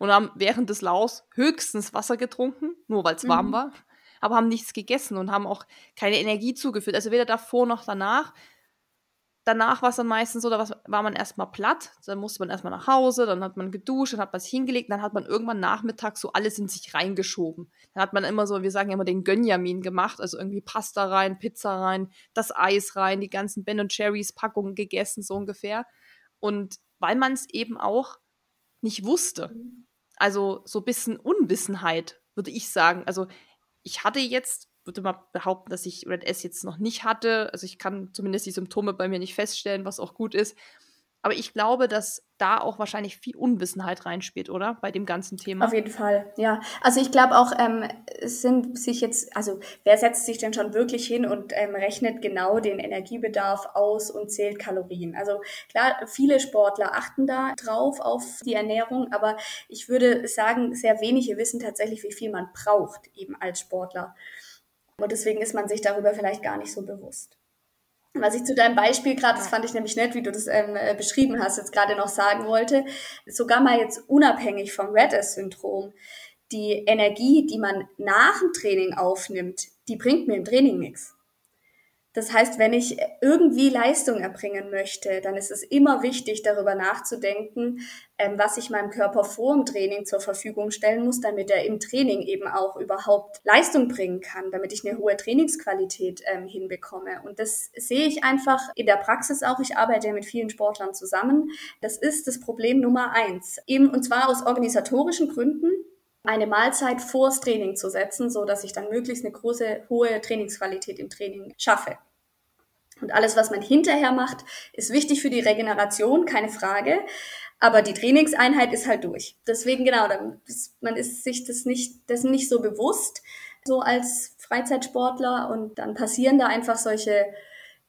Und haben während des Laus höchstens Wasser getrunken, nur weil es warm mhm. war. Aber haben nichts gegessen und haben auch keine Energie zugeführt. Also weder davor noch danach danach war es dann meistens so, da war man erstmal platt, dann musste man erstmal nach Hause, dann hat man geduscht, dann hat man sich hingelegt, dann hat man irgendwann nachmittags so alles in sich reingeschoben. Dann hat man immer so, wir sagen immer den Gönjamin gemacht, also irgendwie Pasta rein, Pizza rein, das Eis rein, die ganzen Ben Cherries Packungen gegessen, so ungefähr. Und weil man es eben auch nicht wusste. Also so ein bisschen Unwissenheit, würde ich sagen. Also ich hatte jetzt würde mal behaupten, dass ich Red S jetzt noch nicht hatte. Also ich kann zumindest die Symptome bei mir nicht feststellen, was auch gut ist. Aber ich glaube, dass da auch wahrscheinlich viel Unwissenheit reinspielt, oder? Bei dem ganzen Thema. Auf jeden Fall, ja. Also ich glaube auch, ähm, es sind sich jetzt, also wer setzt sich denn schon wirklich hin und ähm, rechnet genau den Energiebedarf aus und zählt Kalorien? Also klar, viele Sportler achten da drauf auf die Ernährung, aber ich würde sagen, sehr wenige wissen tatsächlich, wie viel man braucht, eben als Sportler. Und deswegen ist man sich darüber vielleicht gar nicht so bewusst. Was ich zu deinem Beispiel gerade, das fand ich nämlich nett, wie du das ähm, äh, beschrieben hast, jetzt gerade noch sagen wollte, sogar mal jetzt unabhängig vom Red-S-Syndrom, die Energie, die man nach dem Training aufnimmt, die bringt mir im Training nichts. Das heißt, wenn ich irgendwie Leistung erbringen möchte, dann ist es immer wichtig, darüber nachzudenken, ähm, was ich meinem Körper vor dem Training zur Verfügung stellen muss, damit er im Training eben auch überhaupt Leistung bringen kann, damit ich eine hohe Trainingsqualität ähm, hinbekomme. Und das sehe ich einfach in der Praxis auch. Ich arbeite ja mit vielen Sportlern zusammen. Das ist das Problem Nummer eins. Eben, und zwar aus organisatorischen Gründen eine Mahlzeit vors Training zu setzen, so dass ich dann möglichst eine große, hohe Trainingsqualität im Training schaffe. Und alles, was man hinterher macht, ist wichtig für die Regeneration, keine Frage. Aber die Trainingseinheit ist halt durch. Deswegen genau, ist, man ist sich das nicht, dessen nicht so bewusst, so als Freizeitsportler. Und dann passieren da einfach solche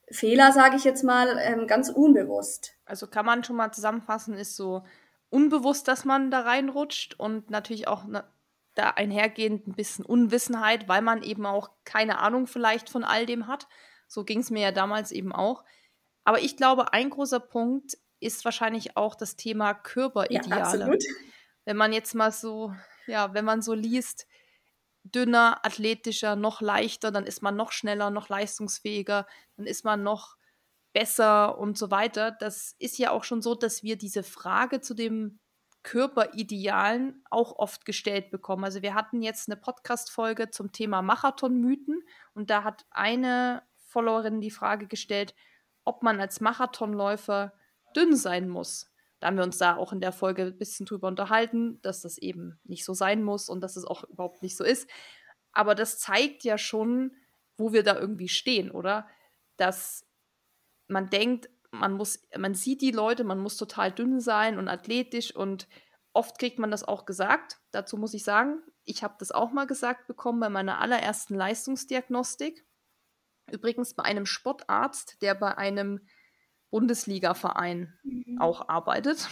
Fehler, sage ich jetzt mal, ähm, ganz unbewusst. Also kann man schon mal zusammenfassen, ist so unbewusst, dass man da reinrutscht und natürlich auch ne, da einhergehend ein bisschen Unwissenheit, weil man eben auch keine Ahnung vielleicht von all dem hat. So ging es mir ja damals eben auch. Aber ich glaube, ein großer Punkt ist wahrscheinlich auch das Thema Körperideale. Ja, wenn man jetzt mal so, ja, wenn man so liest, dünner, athletischer, noch leichter, dann ist man noch schneller, noch leistungsfähiger, dann ist man noch besser und so weiter. Das ist ja auch schon so, dass wir diese Frage zu dem Körperidealen auch oft gestellt bekommen. Also wir hatten jetzt eine Podcast-Folge zum Thema Marathonmythen und da hat eine Followerin die Frage gestellt, ob man als Marathonläufer dünn sein muss. Da haben wir uns da auch in der Folge ein bisschen drüber unterhalten, dass das eben nicht so sein muss und dass es auch überhaupt nicht so ist. Aber das zeigt ja schon, wo wir da irgendwie stehen, oder? Dass man denkt, man muss, man sieht die Leute, man muss total dünn sein und athletisch und oft kriegt man das auch gesagt. Dazu muss ich sagen, ich habe das auch mal gesagt bekommen bei meiner allerersten Leistungsdiagnostik. Übrigens bei einem Sportarzt, der bei einem Bundesliga-Verein mhm. auch arbeitet.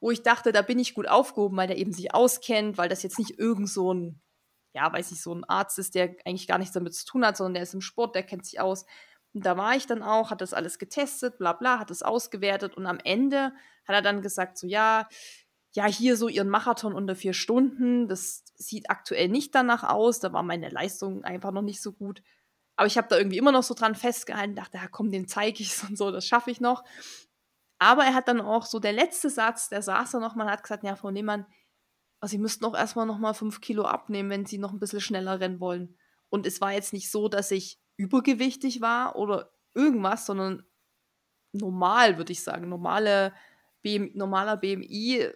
Wo ich dachte, da bin ich gut aufgehoben, weil der eben sich auskennt, weil das jetzt nicht irgend so ein, ja, weiß ich, so ein Arzt ist, der eigentlich gar nichts damit zu tun hat, sondern der ist im Sport, der kennt sich aus. Und da war ich dann auch, hat das alles getestet, bla bla, hat das ausgewertet und am Ende hat er dann gesagt, so ja, ja, hier so ihren Marathon unter vier Stunden, das sieht aktuell nicht danach aus, da war meine Leistung einfach noch nicht so gut. Aber ich habe da irgendwie immer noch so dran festgehalten, dachte, ja komm, den zeige ich und so, das schaffe ich noch. Aber er hat dann auch so der letzte Satz, der saß da nochmal, hat gesagt, ja, Frau Nehmann, also Sie müssten auch erstmal nochmal fünf Kilo abnehmen, wenn Sie noch ein bisschen schneller rennen wollen. Und es war jetzt nicht so, dass ich übergewichtig war oder irgendwas, sondern normal, würde ich sagen. Normale BM, normaler BMI.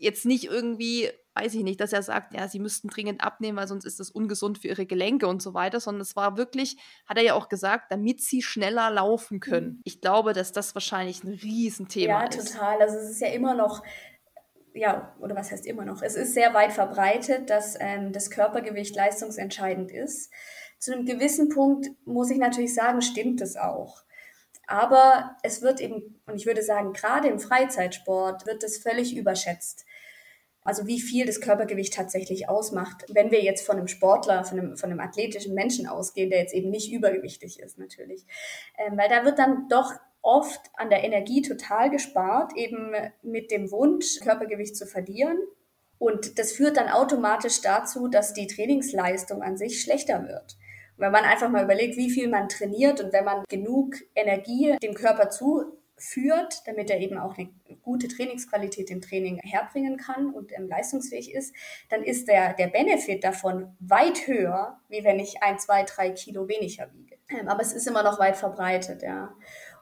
Jetzt nicht irgendwie, weiß ich nicht, dass er sagt, ja, sie müssten dringend abnehmen, weil sonst ist das ungesund für ihre Gelenke und so weiter, sondern es war wirklich, hat er ja auch gesagt, damit sie schneller laufen können. Mhm. Ich glaube, dass das wahrscheinlich ein Riesenthema ist. Ja, total. Also es ist ja immer noch ja, oder was heißt immer noch? Es ist sehr weit verbreitet, dass ähm, das Körpergewicht leistungsentscheidend ist. Zu einem gewissen Punkt muss ich natürlich sagen, stimmt es auch. Aber es wird eben, und ich würde sagen, gerade im Freizeitsport wird es völlig überschätzt. Also wie viel das Körpergewicht tatsächlich ausmacht, wenn wir jetzt von einem Sportler, von einem, von einem athletischen Menschen ausgehen, der jetzt eben nicht übergewichtig ist natürlich. Ähm, weil da wird dann doch oft an der Energie total gespart, eben mit dem Wunsch, Körpergewicht zu verlieren. Und das führt dann automatisch dazu, dass die Trainingsleistung an sich schlechter wird wenn man einfach mal überlegt, wie viel man trainiert und wenn man genug Energie dem Körper zuführt, damit er eben auch eine gute Trainingsqualität im Training herbringen kann und ähm, leistungsfähig ist, dann ist der, der Benefit davon weit höher, wie wenn ich ein, zwei, drei Kilo weniger wiege. Ähm, aber es ist immer noch weit verbreitet, ja.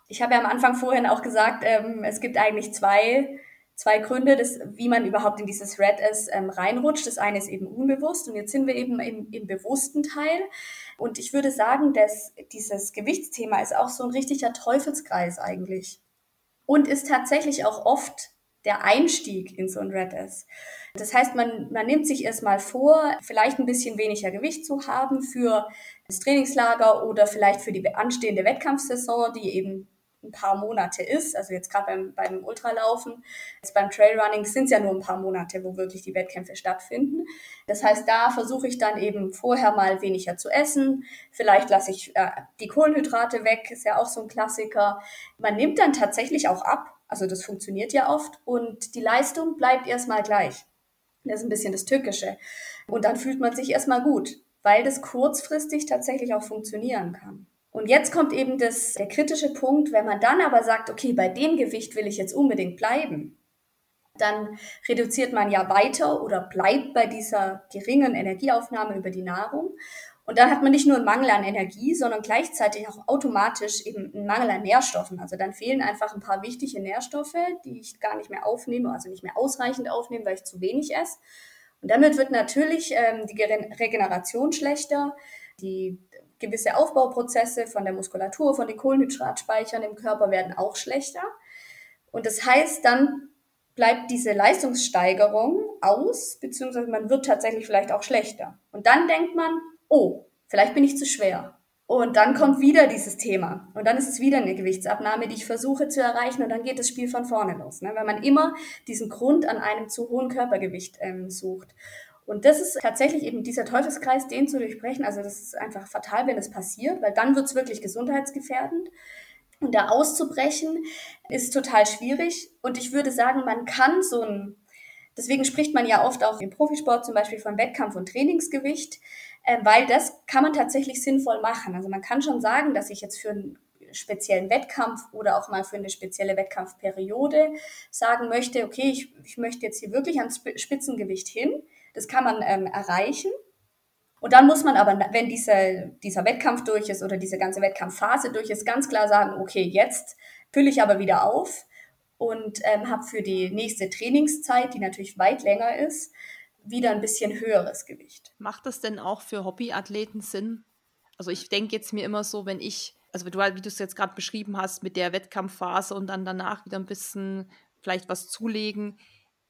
Ich habe ja am Anfang vorhin auch gesagt, ähm, es gibt eigentlich zwei zwei Gründe, dass, wie man überhaupt in dieses Red S ähm, reinrutscht. Das eine ist eben unbewusst und jetzt sind wir eben im, im bewussten Teil. Und ich würde sagen, dass dieses Gewichtsthema ist auch so ein richtiger Teufelskreis eigentlich. Und ist tatsächlich auch oft der Einstieg in so ein Red S. Das heißt, man, man nimmt sich erstmal vor, vielleicht ein bisschen weniger Gewicht zu haben für das Trainingslager oder vielleicht für die anstehende Wettkampfsaison, die eben ein paar Monate ist. Also jetzt gerade beim, beim Ultralaufen, jetzt beim Trailrunning sind es ja nur ein paar Monate, wo wirklich die Wettkämpfe stattfinden. Das heißt, da versuche ich dann eben vorher mal weniger zu essen. Vielleicht lasse ich äh, die Kohlenhydrate weg, ist ja auch so ein Klassiker. Man nimmt dann tatsächlich auch ab. Also das funktioniert ja oft und die Leistung bleibt erstmal gleich. Das ist ein bisschen das Tückische. Und dann fühlt man sich erstmal gut, weil das kurzfristig tatsächlich auch funktionieren kann. Und jetzt kommt eben das, der kritische Punkt, wenn man dann aber sagt, okay, bei dem Gewicht will ich jetzt unbedingt bleiben, dann reduziert man ja weiter oder bleibt bei dieser geringen Energieaufnahme über die Nahrung. Und dann hat man nicht nur einen Mangel an Energie, sondern gleichzeitig auch automatisch eben einen Mangel an Nährstoffen. Also dann fehlen einfach ein paar wichtige Nährstoffe, die ich gar nicht mehr aufnehme, also nicht mehr ausreichend aufnehme, weil ich zu wenig esse. Und damit wird natürlich ähm, die Regeneration schlechter, die gewisse Aufbauprozesse von der Muskulatur, von den Kohlenhydratspeichern im Körper werden auch schlechter. Und das heißt, dann bleibt diese Leistungssteigerung aus, beziehungsweise man wird tatsächlich vielleicht auch schlechter. Und dann denkt man, oh, vielleicht bin ich zu schwer. Und dann kommt wieder dieses Thema. Und dann ist es wieder eine Gewichtsabnahme, die ich versuche zu erreichen. Und dann geht das Spiel von vorne los. Ne? Weil man immer diesen Grund an einem zu hohen Körpergewicht ähm, sucht. Und das ist tatsächlich eben dieser Teufelskreis, den zu durchbrechen. Also das ist einfach fatal, wenn es passiert, weil dann wird es wirklich gesundheitsgefährdend. Und da auszubrechen ist total schwierig. Und ich würde sagen, man kann so ein, deswegen spricht man ja oft auch im Profisport zum Beispiel von Wettkampf- und Trainingsgewicht, äh, weil das kann man tatsächlich sinnvoll machen. Also man kann schon sagen, dass ich jetzt für einen speziellen Wettkampf oder auch mal für eine spezielle Wettkampfperiode sagen möchte, okay, ich, ich möchte jetzt hier wirklich ans Spitzengewicht hin das kann man ähm, erreichen. Und dann muss man aber, wenn dieser, dieser Wettkampf durch ist oder diese ganze Wettkampfphase durch ist, ganz klar sagen, okay, jetzt fülle ich aber wieder auf und ähm, habe für die nächste Trainingszeit, die natürlich weit länger ist, wieder ein bisschen höheres Gewicht. Macht das denn auch für Hobbyathleten Sinn? Also ich denke jetzt mir immer so, wenn ich, also du, wie du es jetzt gerade beschrieben hast, mit der Wettkampfphase und dann danach wieder ein bisschen vielleicht was zulegen,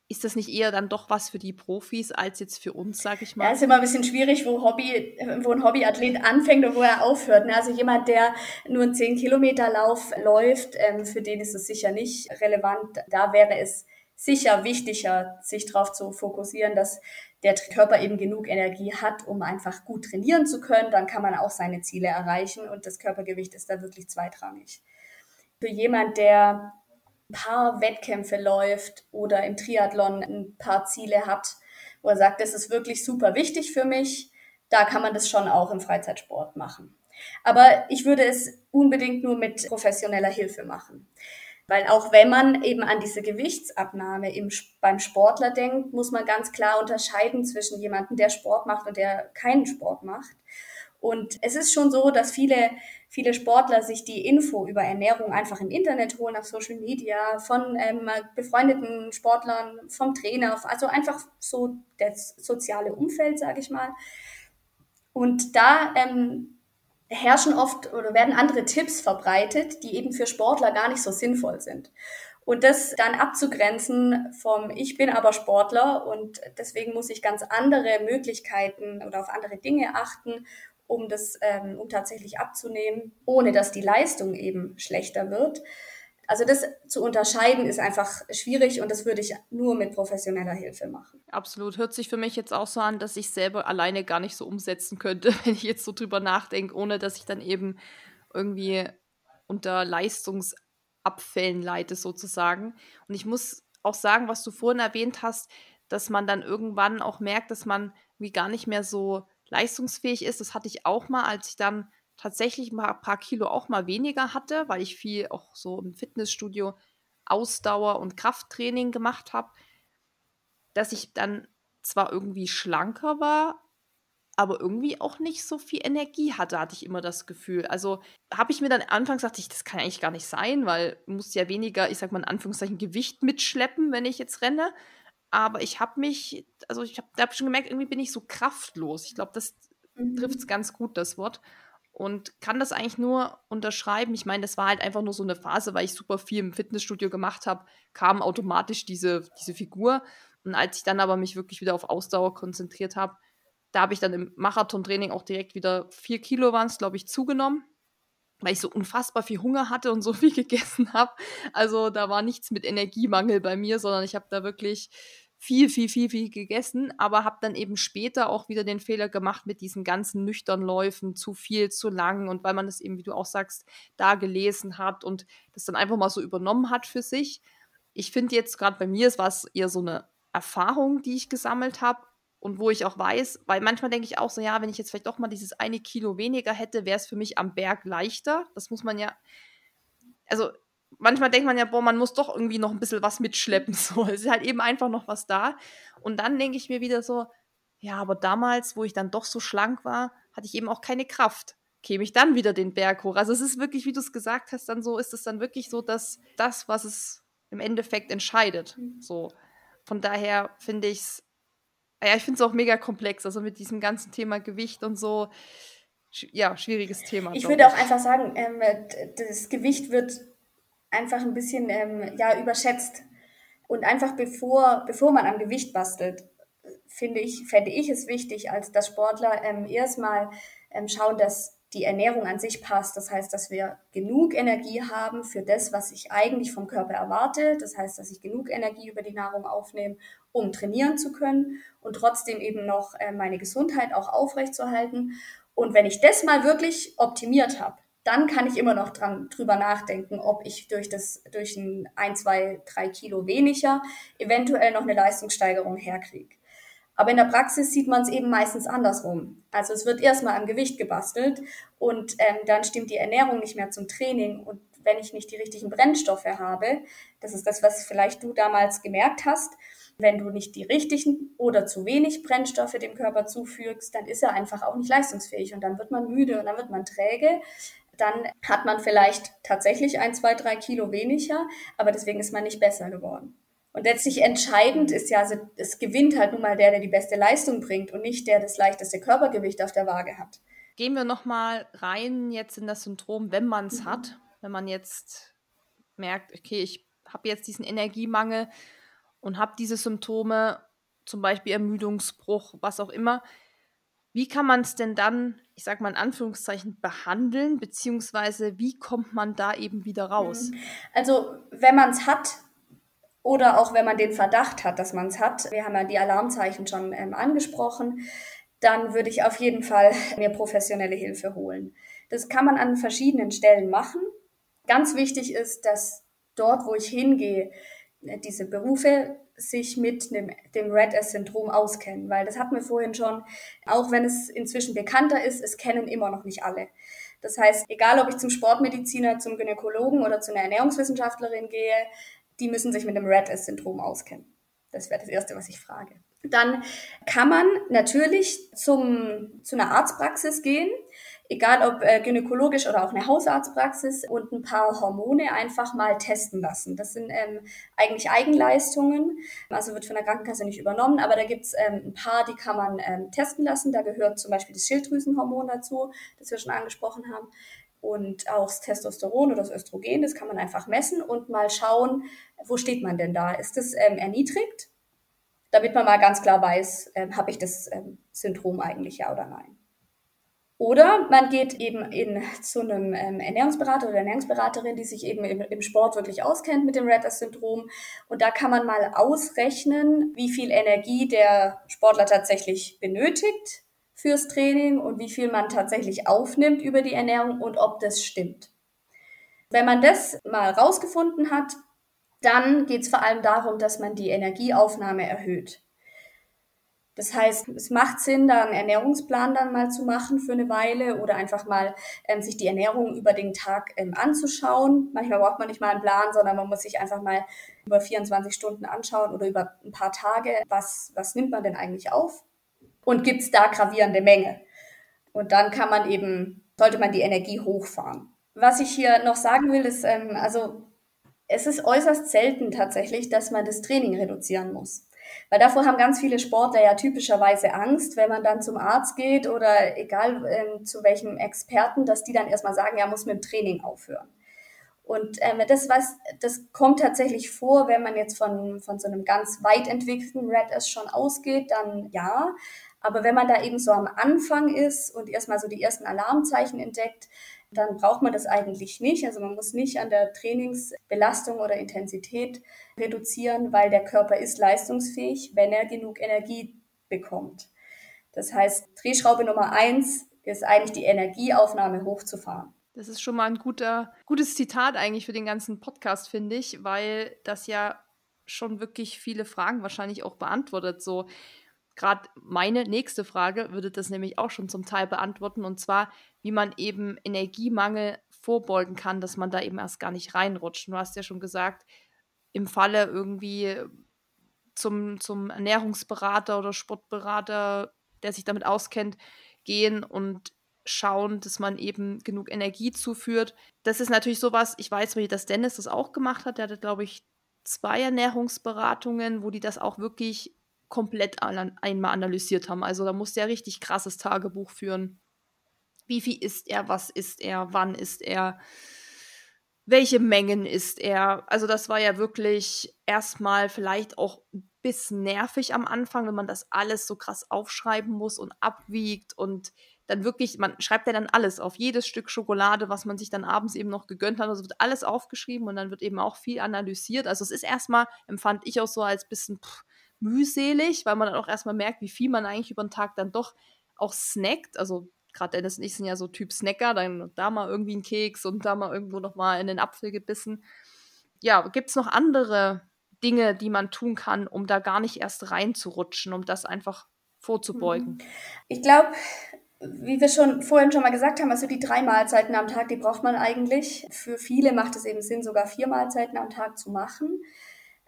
ist das nicht eher dann doch was für die Profis als jetzt für uns, sage ich mal? Ja, ist immer ein bisschen schwierig, wo, Hobby, wo ein Hobbyathlet anfängt und wo er aufhört. Ne? Also jemand, der nur einen 10-Kilometer-Lauf läuft, ähm, für den ist es sicher nicht relevant. Da wäre es sicher wichtiger, sich darauf zu fokussieren, dass der Körper eben genug Energie hat, um einfach gut trainieren zu können. Dann kann man auch seine Ziele erreichen und das Körpergewicht ist da wirklich zweitrangig. Für jemand, der paar Wettkämpfe läuft oder im Triathlon ein paar Ziele hat, wo er sagt, das ist wirklich super wichtig für mich, da kann man das schon auch im Freizeitsport machen. Aber ich würde es unbedingt nur mit professioneller Hilfe machen. Weil auch wenn man eben an diese Gewichtsabnahme im, beim Sportler denkt, muss man ganz klar unterscheiden zwischen jemandem, der Sport macht und der keinen Sport macht. Und es ist schon so, dass viele, viele Sportler sich die Info über Ernährung einfach im Internet holen, auf Social Media, von ähm, befreundeten Sportlern, vom Trainer, also einfach so das soziale Umfeld, sage ich mal. Und da ähm, herrschen oft oder werden andere Tipps verbreitet, die eben für Sportler gar nicht so sinnvoll sind. Und das dann abzugrenzen vom Ich bin aber Sportler und deswegen muss ich ganz andere Möglichkeiten oder auf andere Dinge achten um das, ähm, um tatsächlich abzunehmen, ohne dass die Leistung eben schlechter wird. Also das zu unterscheiden ist einfach schwierig und das würde ich nur mit professioneller Hilfe machen. Absolut. Hört sich für mich jetzt auch so an, dass ich selber alleine gar nicht so umsetzen könnte, wenn ich jetzt so drüber nachdenke, ohne dass ich dann eben irgendwie unter Leistungsabfällen leite sozusagen. Und ich muss auch sagen, was du vorhin erwähnt hast, dass man dann irgendwann auch merkt, dass man wie gar nicht mehr so leistungsfähig ist. Das hatte ich auch mal, als ich dann tatsächlich ein paar, paar Kilo auch mal weniger hatte, weil ich viel auch so im Fitnessstudio Ausdauer und Krafttraining gemacht habe, dass ich dann zwar irgendwie schlanker war, aber irgendwie auch nicht so viel Energie hatte, hatte ich immer das Gefühl. Also habe ich mir dann anfangs dachte ich, das kann eigentlich gar nicht sein, weil muss ja weniger, ich sag mal in Anführungszeichen, Gewicht mitschleppen, wenn ich jetzt renne aber ich habe mich, also ich habe hab schon gemerkt, irgendwie bin ich so kraftlos. Ich glaube, das mhm. trifft es ganz gut, das Wort. Und kann das eigentlich nur unterschreiben. Ich meine, das war halt einfach nur so eine Phase, weil ich super viel im Fitnessstudio gemacht habe, kam automatisch diese, diese Figur. Und als ich dann aber mich wirklich wieder auf Ausdauer konzentriert habe, da habe ich dann im Marathontraining auch direkt wieder vier Kilo waren es, glaube ich, zugenommen weil ich so unfassbar viel Hunger hatte und so viel gegessen habe. Also da war nichts mit Energiemangel bei mir, sondern ich habe da wirklich viel, viel, viel, viel gegessen, aber habe dann eben später auch wieder den Fehler gemacht mit diesen ganzen nüchtern Läufen, zu viel, zu lang und weil man das eben, wie du auch sagst, da gelesen hat und das dann einfach mal so übernommen hat für sich. Ich finde jetzt gerade bei mir, es war eher so eine Erfahrung, die ich gesammelt habe und wo ich auch weiß, weil manchmal denke ich auch so, ja, wenn ich jetzt vielleicht doch mal dieses eine Kilo weniger hätte, wäre es für mich am Berg leichter. Das muss man ja, also manchmal denkt man ja, boah, man muss doch irgendwie noch ein bisschen was mitschleppen. So, es ist halt eben einfach noch was da. Und dann denke ich mir wieder so, ja, aber damals, wo ich dann doch so schlank war, hatte ich eben auch keine Kraft. Käme ich dann wieder den Berg hoch. Also es ist wirklich, wie du es gesagt hast, dann so, ist es dann wirklich so, dass das, was es im Endeffekt entscheidet. Mhm. So. Von daher finde ich es, ja, ich finde es auch mega komplex, also mit diesem ganzen Thema Gewicht und so. Ja, schwieriges Thema. Ich würde auch einfach sagen, ähm, das Gewicht wird einfach ein bisschen ähm, ja, überschätzt. Und einfach bevor, bevor man am Gewicht bastelt, finde ich, fände ich es wichtig, als dass Sportler ähm, erstmal ähm, schauen, dass die Ernährung an sich passt. Das heißt, dass wir genug Energie haben für das, was ich eigentlich vom Körper erwarte. Das heißt, dass ich genug Energie über die Nahrung aufnehme, um trainieren zu können und trotzdem eben noch äh, meine Gesundheit auch aufrechtzuerhalten. Und wenn ich das mal wirklich optimiert habe, dann kann ich immer noch dran, drüber nachdenken, ob ich durch das, durch ein, ein, zwei, drei Kilo weniger eventuell noch eine Leistungssteigerung herkriege. Aber in der Praxis sieht man es eben meistens andersrum. Also es wird erstmal am Gewicht gebastelt und ähm, dann stimmt die Ernährung nicht mehr zum Training. Und wenn ich nicht die richtigen Brennstoffe habe, das ist das, was vielleicht du damals gemerkt hast, wenn du nicht die richtigen oder zu wenig Brennstoffe dem Körper zufügst, dann ist er einfach auch nicht leistungsfähig und dann wird man müde und dann wird man träge dann hat man vielleicht tatsächlich ein, zwei, drei Kilo weniger, aber deswegen ist man nicht besser geworden. Und letztlich entscheidend ist ja, also es gewinnt halt nun mal der, der die beste Leistung bringt und nicht der das leichteste Körpergewicht auf der Waage hat. Gehen wir nochmal rein jetzt in das Syndrom, wenn man es mhm. hat, wenn man jetzt merkt, okay, ich habe jetzt diesen Energiemangel und habe diese Symptome, zum Beispiel Ermüdungsbruch, was auch immer. Wie kann man es denn dann, ich sage mal in Anführungszeichen, behandeln, beziehungsweise wie kommt man da eben wieder raus? Mhm. Also wenn man es hat oder auch wenn man den Verdacht hat, dass man es hat, wir haben ja die Alarmzeichen schon ähm, angesprochen, dann würde ich auf jeden Fall mir professionelle Hilfe holen. Das kann man an verschiedenen Stellen machen. Ganz wichtig ist, dass dort, wo ich hingehe, diese Berufe sich mit dem, dem Red S-Syndrom auskennen, weil das hatten wir vorhin schon, auch wenn es inzwischen bekannter ist, es kennen immer noch nicht alle. Das heißt, egal ob ich zum Sportmediziner, zum Gynäkologen oder zu einer Ernährungswissenschaftlerin gehe, die müssen sich mit dem Red S-Syndrom auskennen. Das wäre das Erste, was ich frage. Dann kann man natürlich zum, zu einer Arztpraxis gehen egal ob äh, gynäkologisch oder auch eine Hausarztpraxis und ein paar Hormone einfach mal testen lassen. Das sind ähm, eigentlich Eigenleistungen, also wird von der Krankenkasse nicht übernommen, aber da gibt's ähm, ein paar, die kann man ähm, testen lassen. Da gehört zum Beispiel das Schilddrüsenhormon dazu, das wir schon angesprochen haben. Und auch das Testosteron oder das Östrogen, das kann man einfach messen und mal schauen, wo steht man denn da? Ist das ähm, erniedrigt? Damit man mal ganz klar weiß, ähm, habe ich das ähm, Syndrom eigentlich ja oder nein. Oder man geht eben in, zu einem ähm, Ernährungsberater oder Ernährungsberaterin, die sich eben im, im Sport wirklich auskennt mit dem Redders-Syndrom. Und da kann man mal ausrechnen, wie viel Energie der Sportler tatsächlich benötigt fürs Training und wie viel man tatsächlich aufnimmt über die Ernährung und ob das stimmt. Wenn man das mal rausgefunden hat, dann geht es vor allem darum, dass man die Energieaufnahme erhöht. Das heißt, es macht Sinn, da einen Ernährungsplan dann mal zu machen für eine Weile oder einfach mal ähm, sich die Ernährung über den Tag ähm, anzuschauen. Manchmal braucht man nicht mal einen Plan, sondern man muss sich einfach mal über 24 Stunden anschauen oder über ein paar Tage, was, was nimmt man denn eigentlich auf und gibt es da gravierende Menge. Und dann kann man eben, sollte man die Energie hochfahren. Was ich hier noch sagen will, ist, ähm, also es ist äußerst selten tatsächlich, dass man das Training reduzieren muss. Weil davor haben ganz viele Sportler ja typischerweise Angst, wenn man dann zum Arzt geht oder egal ähm, zu welchem Experten, dass die dann erstmal sagen, ja, muss mit dem Training aufhören. Und ähm, das, was, das kommt tatsächlich vor, wenn man jetzt von, von so einem ganz weit entwickelten Red S schon ausgeht, dann ja. Aber wenn man da eben so am Anfang ist und erstmal so die ersten Alarmzeichen entdeckt, dann braucht man das eigentlich nicht. Also man muss nicht an der Trainingsbelastung oder Intensität reduzieren, weil der Körper ist leistungsfähig, wenn er genug Energie bekommt. Das heißt, Drehschraube Nummer eins ist eigentlich die Energieaufnahme hochzufahren. Das ist schon mal ein guter, gutes Zitat eigentlich für den ganzen Podcast, finde ich, weil das ja schon wirklich viele Fragen wahrscheinlich auch beantwortet. So, gerade meine nächste Frage würde das nämlich auch schon zum Teil beantworten, und zwar, wie man eben Energiemangel vorbeugen kann, dass man da eben erst gar nicht reinrutscht. Du hast ja schon gesagt, im Falle irgendwie zum, zum Ernährungsberater oder Sportberater, der sich damit auskennt, gehen und schauen, dass man eben genug Energie zuführt. Das ist natürlich sowas, ich weiß, wie das Dennis das auch gemacht hat. Der hatte, glaube ich, zwei Ernährungsberatungen, wo die das auch wirklich komplett einmal analysiert haben. Also da musste er richtig krasses Tagebuch führen. Wie viel isst er, was isst er, wann isst er, welche Mengen isst er. Also das war ja wirklich erstmal vielleicht auch ein bisschen nervig am Anfang, wenn man das alles so krass aufschreiben muss und abwiegt und dann wirklich, man schreibt ja dann alles auf, jedes Stück Schokolade, was man sich dann abends eben noch gegönnt hat. Also wird alles aufgeschrieben und dann wird eben auch viel analysiert. Also es ist erstmal, empfand ich auch so als bisschen pff, mühselig, weil man dann auch erstmal merkt, wie viel man eigentlich über den Tag dann doch auch snackt. Also gerade Dennis und ich sind ja so Typ Snacker, dann da mal irgendwie ein Keks und da mal irgendwo nochmal in den Apfel gebissen. Ja, gibt es noch andere Dinge, die man tun kann, um da gar nicht erst reinzurutschen, um das einfach vorzubeugen? Mhm. Ich glaube, wie wir schon vorhin schon mal gesagt haben, also die drei Mahlzeiten am Tag, die braucht man eigentlich. Für viele macht es eben Sinn, sogar vier Mahlzeiten am Tag zu machen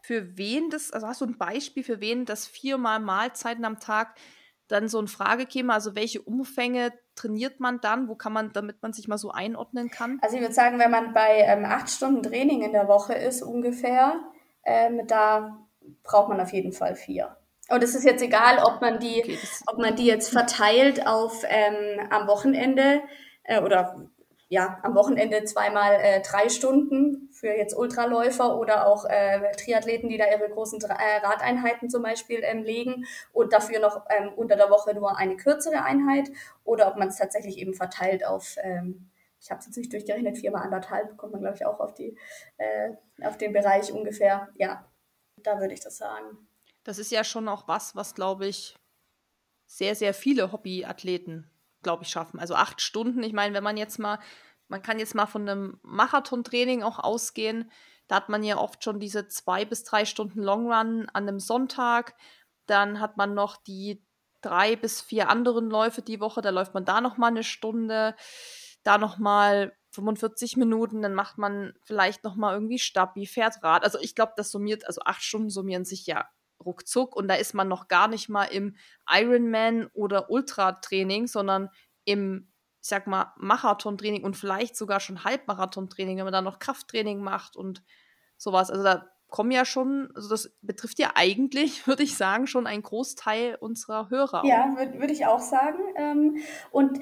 für wen das, also hast du ein Beispiel, für wen das viermal Mahlzeiten am Tag dann so in Frage käme? Also welche Umfänge trainiert man dann? Wo kann man, damit man sich mal so einordnen kann? Also ich würde sagen, wenn man bei ähm, acht Stunden Training in der Woche ist ungefähr, ähm, da braucht man auf jeden Fall vier. Und es ist jetzt egal, ob man die, okay, ob man die jetzt verteilt auf ähm, am Wochenende äh, oder ja, am Wochenende zweimal äh, drei Stunden für jetzt Ultraläufer oder auch äh, Triathleten, die da ihre großen äh, Radeinheiten zum Beispiel ähm, legen und dafür noch ähm, unter der Woche nur eine kürzere Einheit oder ob man es tatsächlich eben verteilt auf, ähm, ich habe es jetzt nicht durchgerechnet, viermal anderthalb, kommt man glaube ich auch auf, die, äh, auf den Bereich ungefähr. Ja, da würde ich das sagen. Das ist ja schon auch was, was glaube ich sehr, sehr viele Hobbyathleten glaube ich, schaffen. Also acht Stunden. Ich meine, wenn man jetzt mal, man kann jetzt mal von einem Marathon-Training auch ausgehen. Da hat man ja oft schon diese zwei bis drei Stunden Long Run an einem Sonntag. Dann hat man noch die drei bis vier anderen Läufe die Woche. Da läuft man da noch mal eine Stunde, da noch mal 45 Minuten. Dann macht man vielleicht noch mal irgendwie Stabi, fährt Rad. Also ich glaube, das summiert, also acht Stunden summieren sich ja ruckzuck und da ist man noch gar nicht mal im Ironman oder Ultra-Training, sondern im, ich sag mal, Marathon-Training und vielleicht sogar schon Halbmarathon-Training, wenn man da noch Krafttraining macht und sowas. Also da kommen ja schon, also das betrifft ja eigentlich, würde ich sagen, schon einen Großteil unserer Hörer. Ja, würde würd ich auch sagen. Ähm, und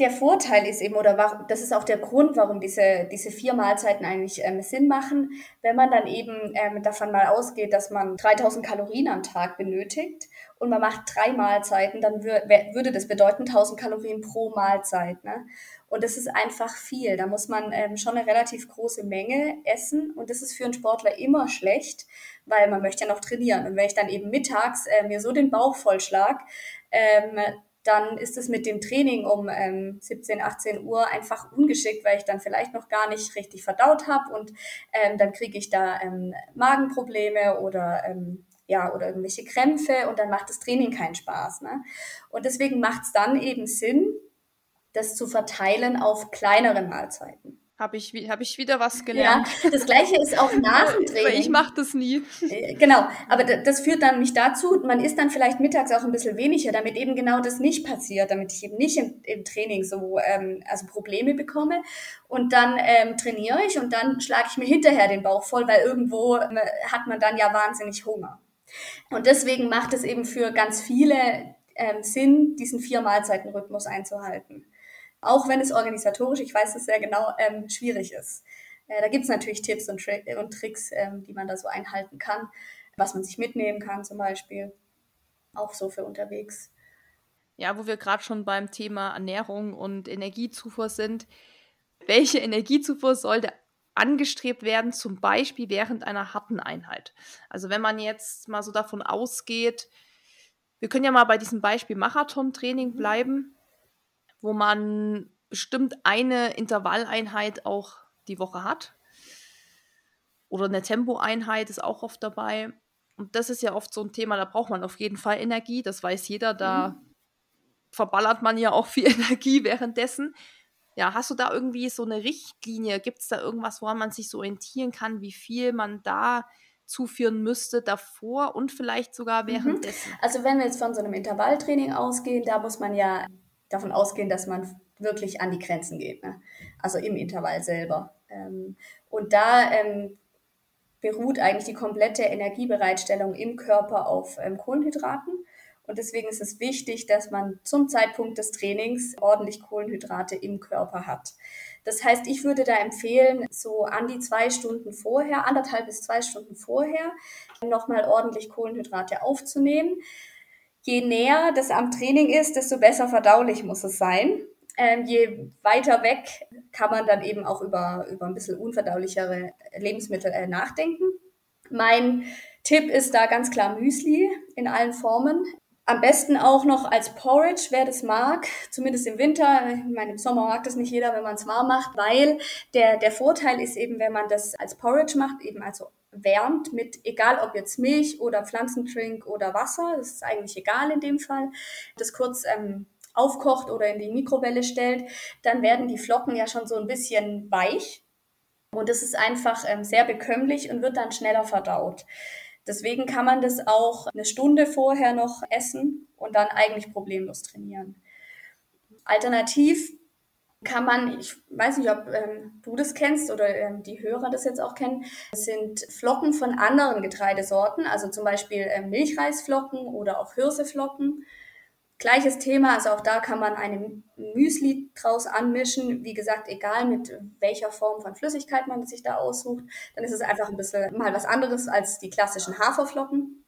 der Vorteil ist eben, oder das ist auch der Grund, warum diese, diese vier Mahlzeiten eigentlich ähm, Sinn machen, wenn man dann eben ähm, davon mal ausgeht, dass man 3000 Kalorien am Tag benötigt und man macht drei Mahlzeiten, dann wür würde das bedeuten 1000 Kalorien pro Mahlzeit. Ne? Und das ist einfach viel. Da muss man ähm, schon eine relativ große Menge essen und das ist für einen Sportler immer schlecht, weil man möchte ja noch trainieren. Und wenn ich dann eben mittags äh, mir so den Bauch vollschlag, ähm, dann ist es mit dem Training um ähm, 17, 18 Uhr einfach ungeschickt, weil ich dann vielleicht noch gar nicht richtig verdaut habe und ähm, dann kriege ich da ähm, Magenprobleme oder ähm, ja, oder irgendwelche Krämpfe und dann macht das Training keinen Spaß. Ne? Und deswegen macht es dann eben Sinn, das zu verteilen auf kleinere Mahlzeiten. Habe ich, hab ich wieder was gelernt. Ja, das gleiche ist auch nach dem Training. Ich mache das nie. Äh, genau, aber das führt dann nicht dazu, man isst dann vielleicht mittags auch ein bisschen weniger, damit eben genau das nicht passiert, damit ich eben nicht im, im Training so ähm, also Probleme bekomme. Und dann ähm, trainiere ich und dann schlage ich mir hinterher den Bauch voll, weil irgendwo äh, hat man dann ja wahnsinnig Hunger. Und deswegen macht es eben für ganz viele ähm, Sinn, diesen vier Mahlzeiten Rhythmus einzuhalten. Auch wenn es organisatorisch, ich weiß es sehr genau, ähm, schwierig ist. Äh, da gibt es natürlich Tipps und, Tri und Tricks, ähm, die man da so einhalten kann, was man sich mitnehmen kann zum Beispiel. Auch so für unterwegs. Ja, wo wir gerade schon beim Thema Ernährung und Energiezufuhr sind. Welche Energiezufuhr sollte angestrebt werden, zum Beispiel während einer harten Einheit? Also wenn man jetzt mal so davon ausgeht, wir können ja mal bei diesem Beispiel Marathon-Training mhm. bleiben wo man bestimmt eine Intervalleinheit auch die Woche hat. Oder eine Tempoeinheit ist auch oft dabei. und das ist ja oft so ein Thema, da braucht man auf jeden Fall Energie, das weiß jeder, da mhm. verballert man ja auch viel Energie währenddessen. Ja, hast du da irgendwie so eine Richtlinie? Gibt es da irgendwas, woran man sich so orientieren kann, wie viel man da zuführen müsste davor und vielleicht sogar mhm. währenddessen? Also wenn wir jetzt von so einem Intervalltraining ausgehen, da muss man ja davon ausgehen, dass man wirklich an die Grenzen geht, ne? also im Intervall selber. Ähm, und da ähm, beruht eigentlich die komplette Energiebereitstellung im Körper auf ähm, Kohlenhydraten. Und deswegen ist es wichtig, dass man zum Zeitpunkt des Trainings ordentlich Kohlenhydrate im Körper hat. Das heißt, ich würde da empfehlen, so an die zwei Stunden vorher, anderthalb bis zwei Stunden vorher, nochmal ordentlich Kohlenhydrate aufzunehmen. Je näher das am Training ist, desto besser verdaulich muss es sein. Ähm, je weiter weg kann man dann eben auch über, über ein bisschen unverdaulichere Lebensmittel äh, nachdenken. Mein Tipp ist da ganz klar Müsli in allen Formen. Am besten auch noch als Porridge, wer das mag, zumindest im Winter. Ich meine, im Sommer mag das nicht jeder, wenn man es warm macht, weil der, der Vorteil ist eben, wenn man das als Porridge macht, eben also wärmt mit, egal ob jetzt Milch oder Pflanzentrink oder Wasser, das ist eigentlich egal in dem Fall, das kurz ähm, aufkocht oder in die Mikrowelle stellt, dann werden die Flocken ja schon so ein bisschen weich. Und das ist einfach ähm, sehr bekömmlich und wird dann schneller verdaut. Deswegen kann man das auch eine Stunde vorher noch essen und dann eigentlich problemlos trainieren. Alternativ kann man, ich weiß nicht, ob ähm, du das kennst oder ähm, die Hörer das jetzt auch kennen, sind Flocken von anderen Getreidesorten, also zum Beispiel ähm, Milchreisflocken oder auch Hirseflocken. Gleiches Thema, also auch da kann man eine Müsli draus anmischen. Wie gesagt, egal mit welcher Form von Flüssigkeit man sich da aussucht, dann ist es einfach ein bisschen mal was anderes als die klassischen Haferflocken.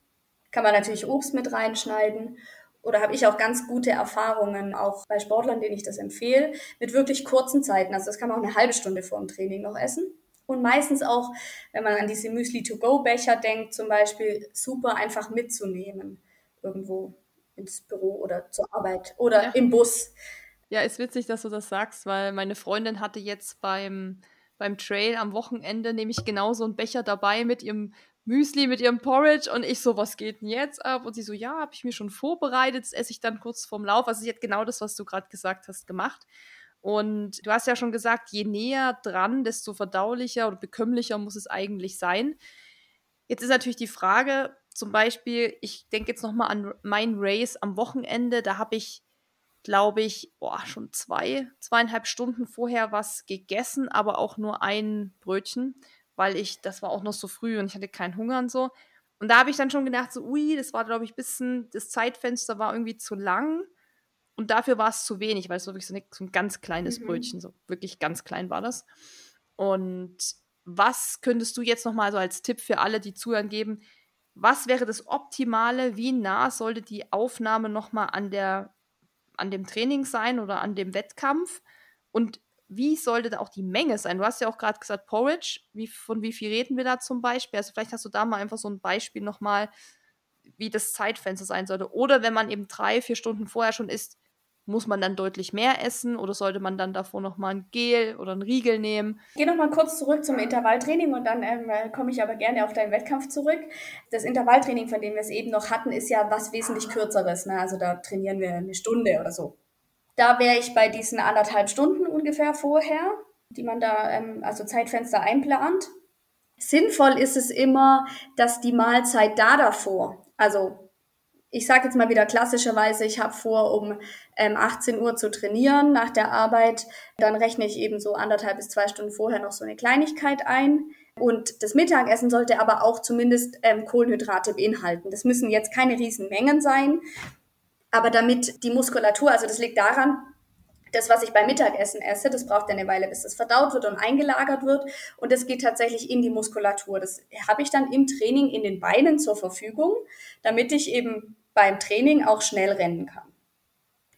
Kann man natürlich Obst mit reinschneiden. Oder habe ich auch ganz gute Erfahrungen, auch bei Sportlern, denen ich das empfehle, mit wirklich kurzen Zeiten. Also das kann man auch eine halbe Stunde vor dem Training noch essen. Und meistens auch, wenn man an diese Müsli-to-go-Becher denkt, zum Beispiel, super einfach mitzunehmen irgendwo ins Büro oder zur Arbeit oder ja. im Bus. Ja, ist witzig, dass du das sagst, weil meine Freundin hatte jetzt beim, beim Trail am Wochenende nämlich genau so einen Becher dabei mit ihrem Müsli, mit ihrem Porridge und ich so, was geht denn jetzt ab? Und sie so, ja, habe ich mir schon vorbereitet, das esse ich dann kurz vorm Lauf. Also sie hat genau das, was du gerade gesagt hast, gemacht. Und du hast ja schon gesagt, je näher dran, desto verdaulicher oder bekömmlicher muss es eigentlich sein. Jetzt ist natürlich die Frage, zum Beispiel, ich denke jetzt nochmal an mein Race am Wochenende, da habe ich, glaube ich, oh, schon zwei, zweieinhalb Stunden vorher was gegessen, aber auch nur ein Brötchen, weil ich, das war auch noch so früh und ich hatte keinen Hunger und so. Und da habe ich dann schon gedacht, so, ui, das war, glaube ich, ein bisschen, das Zeitfenster war irgendwie zu lang. Und dafür war es zu wenig, weil es wirklich so, eine, so ein ganz kleines mhm. Brötchen, so wirklich ganz klein war das. Und was könntest du jetzt nochmal so als Tipp für alle, die zuhören, geben? Was wäre das Optimale, wie nah sollte die Aufnahme nochmal an, an dem Training sein oder an dem Wettkampf und wie sollte da auch die Menge sein? Du hast ja auch gerade gesagt, Porridge, wie, von wie viel reden wir da zum Beispiel? Also vielleicht hast du da mal einfach so ein Beispiel nochmal, wie das Zeitfenster sein sollte. Oder wenn man eben drei, vier Stunden vorher schon isst, muss man dann deutlich mehr essen oder sollte man dann davor nochmal ein Gel oder ein Riegel nehmen? Gehe nochmal kurz zurück zum Intervalltraining und dann ähm, komme ich aber gerne auf deinen Wettkampf zurück. Das Intervalltraining, von dem wir es eben noch hatten, ist ja was wesentlich kürzeres. Ne? Also da trainieren wir eine Stunde oder so. Da wäre ich bei diesen anderthalb Stunden ungefähr vorher, die man da, ähm, also Zeitfenster einplant. Sinnvoll ist es immer, dass die Mahlzeit da davor, also ich sage jetzt mal wieder klassischerweise, ich habe vor, um ähm, 18 Uhr zu trainieren nach der Arbeit. Dann rechne ich eben so anderthalb bis zwei Stunden vorher noch so eine Kleinigkeit ein. Und das Mittagessen sollte aber auch zumindest ähm, Kohlenhydrate beinhalten. Das müssen jetzt keine riesen Mengen sein. Aber damit die Muskulatur, also das liegt daran, das, was ich beim Mittagessen esse, das braucht eine Weile, bis das verdaut wird und eingelagert wird. Und das geht tatsächlich in die Muskulatur. Das habe ich dann im Training in den Beinen zur Verfügung, damit ich eben beim Training auch schnell rennen kann.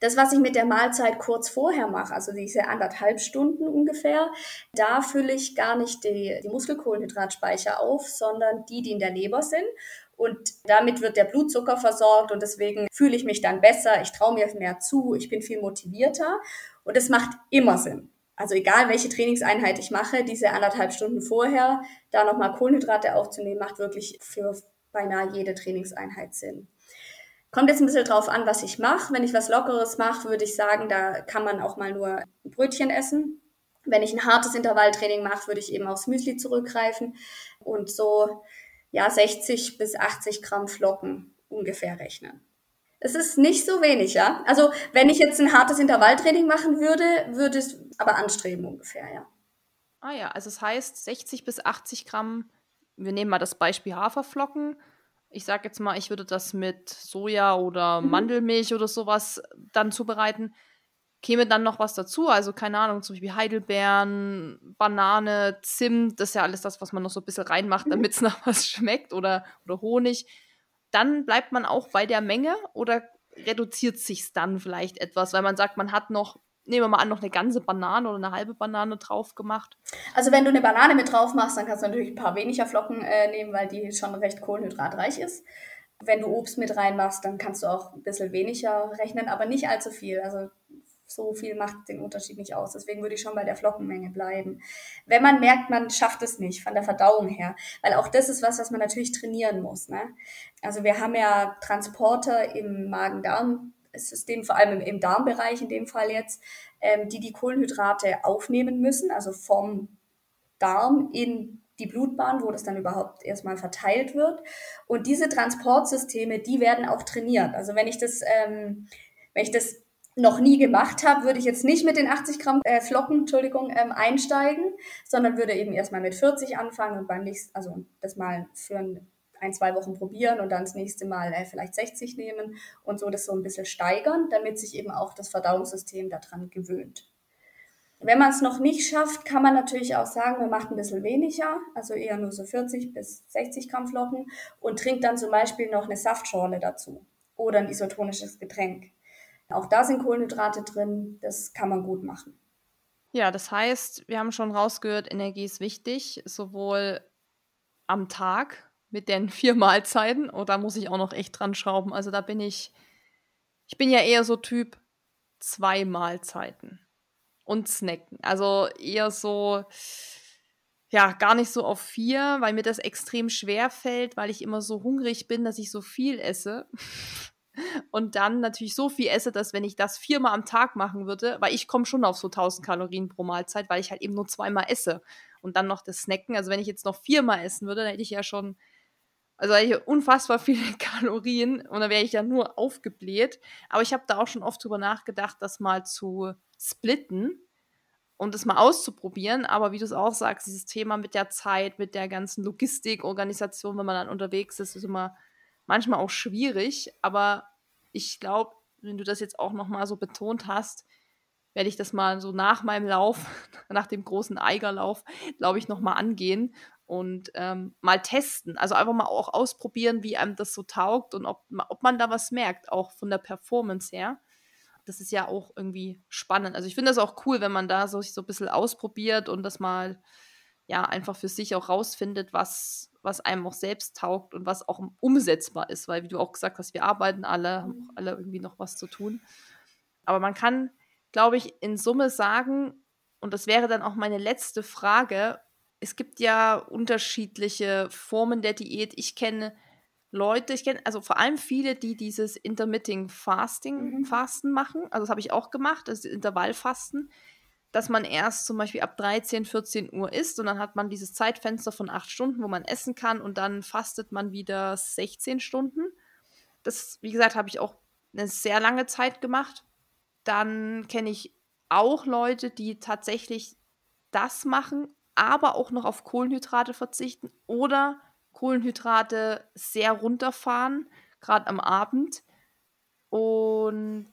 Das, was ich mit der Mahlzeit kurz vorher mache, also diese anderthalb Stunden ungefähr, da fülle ich gar nicht die, die Muskelkohlenhydratspeicher auf, sondern die, die in der Leber sind. Und damit wird der Blutzucker versorgt und deswegen fühle ich mich dann besser, ich traue mir mehr zu, ich bin viel motivierter und es macht immer Sinn. Also egal, welche Trainingseinheit ich mache, diese anderthalb Stunden vorher, da nochmal Kohlenhydrate aufzunehmen, macht wirklich für beinahe jede Trainingseinheit sind. Kommt jetzt ein bisschen drauf an, was ich mache. Wenn ich was Lockeres mache, würde ich sagen, da kann man auch mal nur Brötchen essen. Wenn ich ein hartes Intervalltraining mache, würde ich eben aufs Müsli zurückgreifen und so ja 60 bis 80 Gramm Flocken ungefähr rechnen. Es ist nicht so wenig, ja. Also wenn ich jetzt ein hartes Intervalltraining machen würde, würde es aber anstreben ungefähr, ja. Ah ja, also es heißt 60 bis 80 Gramm, wir nehmen mal das Beispiel Haferflocken. Ich sage jetzt mal, ich würde das mit Soja oder mhm. Mandelmilch oder sowas dann zubereiten. Käme dann noch was dazu, also keine Ahnung, zum Beispiel Heidelbeeren, Banane, Zimt, das ist ja alles das, was man noch so ein bisschen reinmacht, mhm. damit es nach was schmeckt oder, oder Honig dann bleibt man auch bei der Menge oder reduziert sich dann vielleicht etwas, weil man sagt, man hat noch, nehmen wir mal an, noch eine ganze Banane oder eine halbe Banane drauf gemacht? Also wenn du eine Banane mit drauf machst, dann kannst du natürlich ein paar weniger Flocken äh, nehmen, weil die schon recht kohlenhydratreich ist. Wenn du Obst mit reinmachst, dann kannst du auch ein bisschen weniger rechnen, aber nicht allzu viel. Also so viel macht den Unterschied nicht aus. Deswegen würde ich schon bei der Flockenmenge bleiben. Wenn man merkt, man schafft es nicht von der Verdauung her, weil auch das ist was, was man natürlich trainieren muss. Ne? Also wir haben ja Transporter im Magen-Darm-System, vor allem im, im, Darmbereich in dem Fall jetzt, ähm, die die Kohlenhydrate aufnehmen müssen, also vom Darm in die Blutbahn, wo das dann überhaupt erstmal verteilt wird. Und diese Transportsysteme, die werden auch trainiert. Also wenn ich das, ähm, wenn ich das noch nie gemacht habe, würde ich jetzt nicht mit den 80 Gramm äh, Flocken, Entschuldigung, ähm, einsteigen, sondern würde eben erstmal mit 40 anfangen und beim nächsten, also das mal für ein, ein, zwei Wochen probieren und dann das nächste Mal äh, vielleicht 60 nehmen und so das so ein bisschen steigern, damit sich eben auch das Verdauungssystem daran gewöhnt. Wenn man es noch nicht schafft, kann man natürlich auch sagen, man macht ein bisschen weniger, also eher nur so 40 bis 60 Gramm Flocken und trinkt dann zum Beispiel noch eine Saftschorle dazu oder ein isotonisches Getränk. Auch da sind Kohlenhydrate drin, das kann man gut machen. Ja, das heißt, wir haben schon rausgehört, Energie ist wichtig, sowohl am Tag mit den vier Mahlzeiten, oder muss ich auch noch echt dran schrauben. Also da bin ich, ich bin ja eher so Typ zwei Mahlzeiten und snacken. Also eher so, ja, gar nicht so auf vier, weil mir das extrem schwer fällt, weil ich immer so hungrig bin, dass ich so viel esse und dann natürlich so viel esse, dass wenn ich das viermal am Tag machen würde, weil ich komme schon auf so 1000 Kalorien pro Mahlzeit, weil ich halt eben nur zweimal esse und dann noch das Snacken. Also wenn ich jetzt noch viermal essen würde, dann hätte ich ja schon, also hätte ich unfassbar viele Kalorien und dann wäre ich ja nur aufgebläht. Aber ich habe da auch schon oft drüber nachgedacht, das mal zu splitten und das mal auszuprobieren. Aber wie du es auch sagst, dieses Thema mit der Zeit, mit der ganzen Logistik, Organisation, wenn man dann unterwegs ist, ist immer manchmal auch schwierig, aber ich glaube, wenn du das jetzt auch nochmal so betont hast, werde ich das mal so nach meinem Lauf, nach dem großen Eigerlauf, glaube ich, nochmal angehen und ähm, mal testen. Also einfach mal auch ausprobieren, wie einem das so taugt und ob, ob man da was merkt, auch von der Performance her. Das ist ja auch irgendwie spannend. Also ich finde das auch cool, wenn man da so, sich so ein bisschen ausprobiert und das mal ja einfach für sich auch rausfindet, was, was einem auch selbst taugt und was auch umsetzbar ist, weil wie du auch gesagt hast, wir arbeiten alle, haben auch alle irgendwie noch was zu tun. Aber man kann, glaube ich, in Summe sagen, und das wäre dann auch meine letzte Frage, es gibt ja unterschiedliche Formen der Diät. Ich kenne Leute, ich kenne also vor allem viele, die dieses Intermitting Fasting, mhm. Fasten machen. Also das habe ich auch gemacht, das Intervallfasten dass man erst zum Beispiel ab 13, 14 Uhr isst und dann hat man dieses Zeitfenster von acht Stunden, wo man essen kann und dann fastet man wieder 16 Stunden. Das, wie gesagt, habe ich auch eine sehr lange Zeit gemacht. Dann kenne ich auch Leute, die tatsächlich das machen, aber auch noch auf Kohlenhydrate verzichten oder Kohlenhydrate sehr runterfahren, gerade am Abend. Und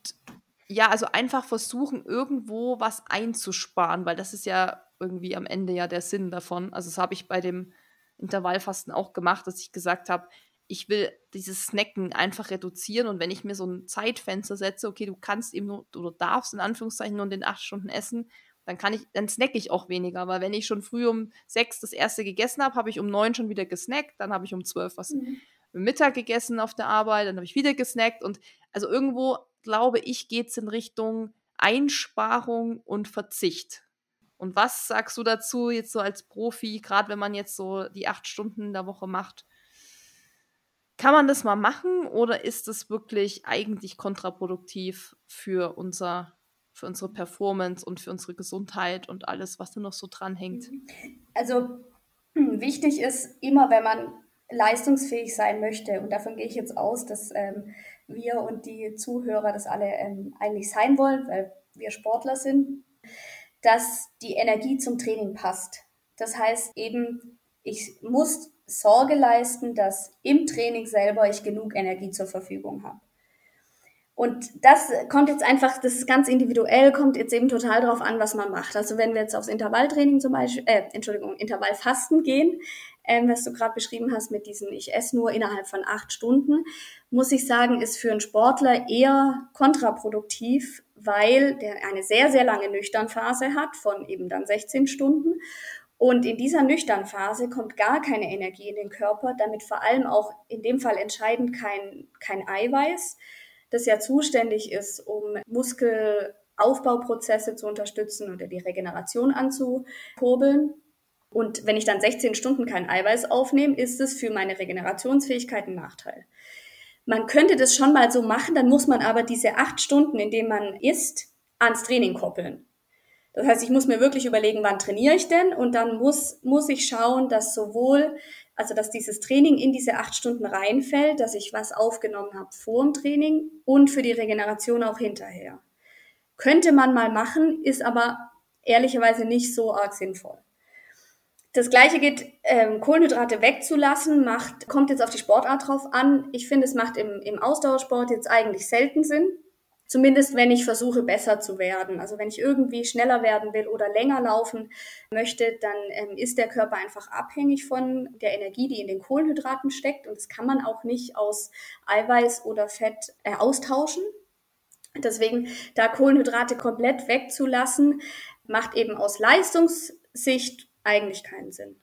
ja, also einfach versuchen, irgendwo was einzusparen, weil das ist ja irgendwie am Ende ja der Sinn davon. Also das habe ich bei dem Intervallfasten auch gemacht, dass ich gesagt habe, ich will dieses Snacken einfach reduzieren und wenn ich mir so ein Zeitfenster setze, okay, du kannst eben nur, oder darfst in Anführungszeichen nur in den acht Stunden essen, dann kann ich, dann snacke ich auch weniger, weil wenn ich schon früh um sechs das erste gegessen habe, habe ich um neun schon wieder gesnackt, dann habe ich um zwölf was mhm. Mittag gegessen auf der Arbeit, dann habe ich wieder gesnackt und also irgendwo glaube ich, geht es in Richtung Einsparung und Verzicht. Und was sagst du dazu jetzt so als Profi, gerade wenn man jetzt so die acht Stunden in der Woche macht? Kann man das mal machen oder ist es wirklich eigentlich kontraproduktiv für unser für unsere Performance und für unsere Gesundheit und alles, was da noch so dranhängt? Also wichtig ist immer, wenn man leistungsfähig sein möchte, und davon gehe ich jetzt aus, dass ähm, wir und die Zuhörer das alle ähm, eigentlich sein wollen, weil wir Sportler sind, dass die Energie zum Training passt. Das heißt eben, ich muss Sorge leisten, dass im Training selber ich genug Energie zur Verfügung habe. Und das kommt jetzt einfach, das ist ganz individuell, kommt jetzt eben total drauf an, was man macht. Also wenn wir jetzt aufs Intervalltraining zum Beispiel, äh, Entschuldigung, Intervallfasten gehen, ähm, was du gerade beschrieben hast mit diesen, ich esse nur innerhalb von acht Stunden, muss ich sagen, ist für einen Sportler eher kontraproduktiv, weil der eine sehr, sehr lange Nüchternphase hat von eben dann 16 Stunden. Und in dieser Nüchternphase kommt gar keine Energie in den Körper, damit vor allem auch in dem Fall entscheidend kein, kein Eiweiß, das ja zuständig ist, um Muskelaufbauprozesse zu unterstützen oder die Regeneration anzukurbeln. Und wenn ich dann 16 Stunden kein Eiweiß aufnehme, ist es für meine Regenerationsfähigkeit ein Nachteil. Man könnte das schon mal so machen, dann muss man aber diese acht Stunden, in denen man isst, ans Training koppeln. Das heißt, ich muss mir wirklich überlegen, wann trainiere ich denn? Und dann muss, muss ich schauen, dass sowohl, also dass dieses Training in diese acht Stunden reinfällt, dass ich was aufgenommen habe vor dem Training und für die Regeneration auch hinterher. Könnte man mal machen, ist aber ehrlicherweise nicht so arg sinnvoll. Das gleiche geht, ähm, Kohlenhydrate wegzulassen, macht, kommt jetzt auf die Sportart drauf an. Ich finde, es macht im, im Ausdauersport jetzt eigentlich selten Sinn. Zumindest wenn ich versuche, besser zu werden. Also wenn ich irgendwie schneller werden will oder länger laufen möchte, dann ähm, ist der Körper einfach abhängig von der Energie, die in den Kohlenhydraten steckt. Und das kann man auch nicht aus Eiweiß oder Fett äh, austauschen. Deswegen da Kohlenhydrate komplett wegzulassen, macht eben aus Leistungssicht eigentlich keinen Sinn.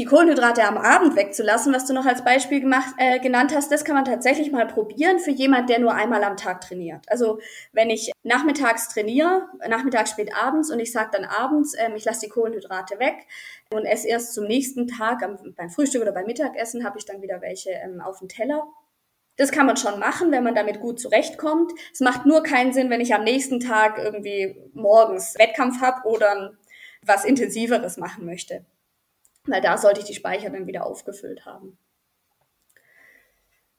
Die Kohlenhydrate am Abend wegzulassen, was du noch als Beispiel gemacht, äh, genannt hast, das kann man tatsächlich mal probieren für jemand, der nur einmal am Tag trainiert. Also wenn ich nachmittags trainiere, nachmittags spät abends und ich sage dann abends, ähm, ich lasse die Kohlenhydrate weg und esse erst zum nächsten Tag am, beim Frühstück oder beim Mittagessen habe ich dann wieder welche ähm, auf dem Teller. Das kann man schon machen, wenn man damit gut zurechtkommt. Es macht nur keinen Sinn, wenn ich am nächsten Tag irgendwie morgens Wettkampf habe oder was Intensiveres machen möchte. Weil da sollte ich die Speicher dann wieder aufgefüllt haben.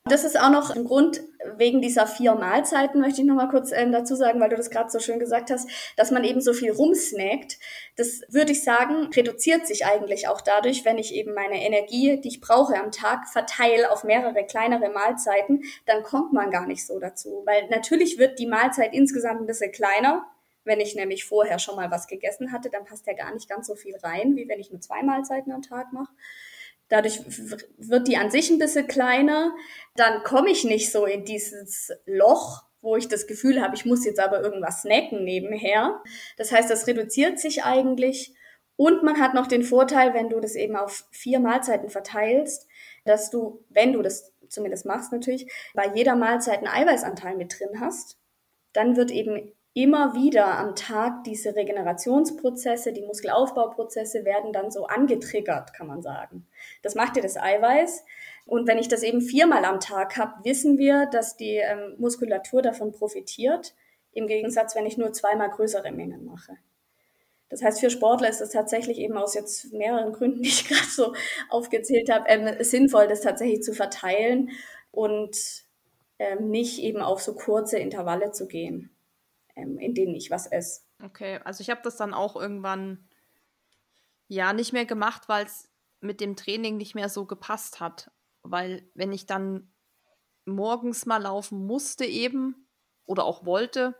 Das ist auch noch ein Grund wegen dieser vier Mahlzeiten, möchte ich noch mal kurz ähm, dazu sagen, weil du das gerade so schön gesagt hast, dass man eben so viel rumsnackt. Das würde ich sagen, reduziert sich eigentlich auch dadurch, wenn ich eben meine Energie, die ich brauche am Tag, verteile auf mehrere kleinere Mahlzeiten, dann kommt man gar nicht so dazu. Weil natürlich wird die Mahlzeit insgesamt ein bisschen kleiner, wenn ich nämlich vorher schon mal was gegessen hatte, dann passt ja gar nicht ganz so viel rein, wie wenn ich nur zwei Mahlzeiten am Tag mache. Dadurch wird die an sich ein bisschen kleiner. Dann komme ich nicht so in dieses Loch, wo ich das Gefühl habe, ich muss jetzt aber irgendwas snacken nebenher. Das heißt, das reduziert sich eigentlich. Und man hat noch den Vorteil, wenn du das eben auf vier Mahlzeiten verteilst, dass du, wenn du das zumindest machst natürlich, bei jeder Mahlzeit einen Eiweißanteil mit drin hast. Dann wird eben immer wieder am Tag diese Regenerationsprozesse, die Muskelaufbauprozesse werden dann so angetriggert, kann man sagen. Das macht dir das Eiweiß. Und wenn ich das eben viermal am Tag habe, wissen wir, dass die ähm, Muskulatur davon profitiert, im Gegensatz, wenn ich nur zweimal größere Mengen mache. Das heißt, für Sportler ist es tatsächlich eben aus jetzt mehreren Gründen, die ich gerade so aufgezählt habe, ähm, sinnvoll, das tatsächlich zu verteilen und ähm, nicht eben auf so kurze Intervalle zu gehen ähm, in denen ich was esse. Okay, also ich habe das dann auch irgendwann ja nicht mehr gemacht, weil es mit dem Training nicht mehr so gepasst hat. Weil wenn ich dann morgens mal laufen musste eben oder auch wollte,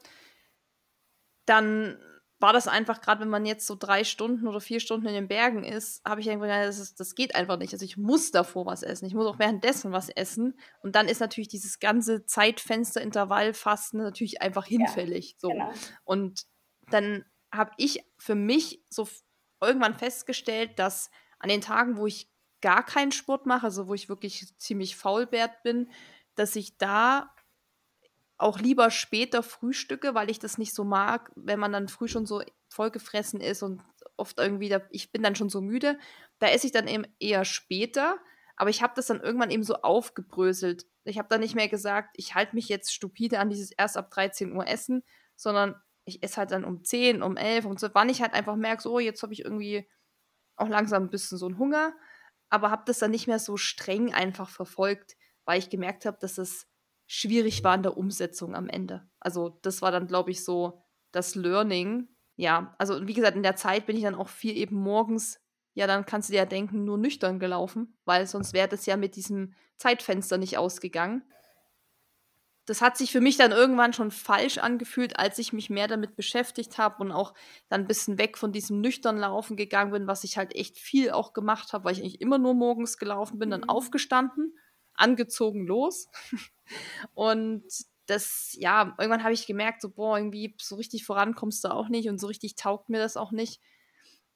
dann war das einfach, gerade wenn man jetzt so drei Stunden oder vier Stunden in den Bergen ist, habe ich einfach gedacht, das, ist, das geht einfach nicht. Also ich muss davor was essen. Ich muss auch währenddessen was essen. Und dann ist natürlich dieses ganze Zeitfenster, Intervallfasten natürlich einfach hinfällig. Ja, so. Genau. Und dann habe ich für mich so irgendwann festgestellt, dass an den Tagen, wo ich gar keinen Sport mache, also wo ich wirklich ziemlich faulbärt bin, dass ich da auch lieber später frühstücke, weil ich das nicht so mag, wenn man dann früh schon so vollgefressen ist und oft irgendwie, da, ich bin dann schon so müde. Da esse ich dann eben eher später. Aber ich habe das dann irgendwann eben so aufgebröselt. Ich habe dann nicht mehr gesagt, ich halte mich jetzt stupide an dieses erst ab 13 Uhr Essen, sondern ich esse halt dann um 10, um 11, um 12, wann ich halt einfach merke, so, oh, jetzt habe ich irgendwie auch langsam ein bisschen so einen Hunger, aber habe das dann nicht mehr so streng einfach verfolgt, weil ich gemerkt habe, dass es schwierig war in der Umsetzung am Ende. Also das war dann, glaube ich, so das Learning. Ja, also wie gesagt, in der Zeit bin ich dann auch viel eben morgens ja, dann kannst du dir ja denken, nur nüchtern gelaufen, weil sonst wäre das ja mit diesem Zeitfenster nicht ausgegangen. Das hat sich für mich dann irgendwann schon falsch angefühlt, als ich mich mehr damit beschäftigt habe und auch dann ein bisschen weg von diesem nüchtern Laufen gegangen bin, was ich halt echt viel auch gemacht habe, weil ich eigentlich immer nur morgens gelaufen bin, dann mhm. aufgestanden, angezogen los. und das, ja, irgendwann habe ich gemerkt, so, boah, irgendwie so richtig voran kommst du auch nicht und so richtig taugt mir das auch nicht.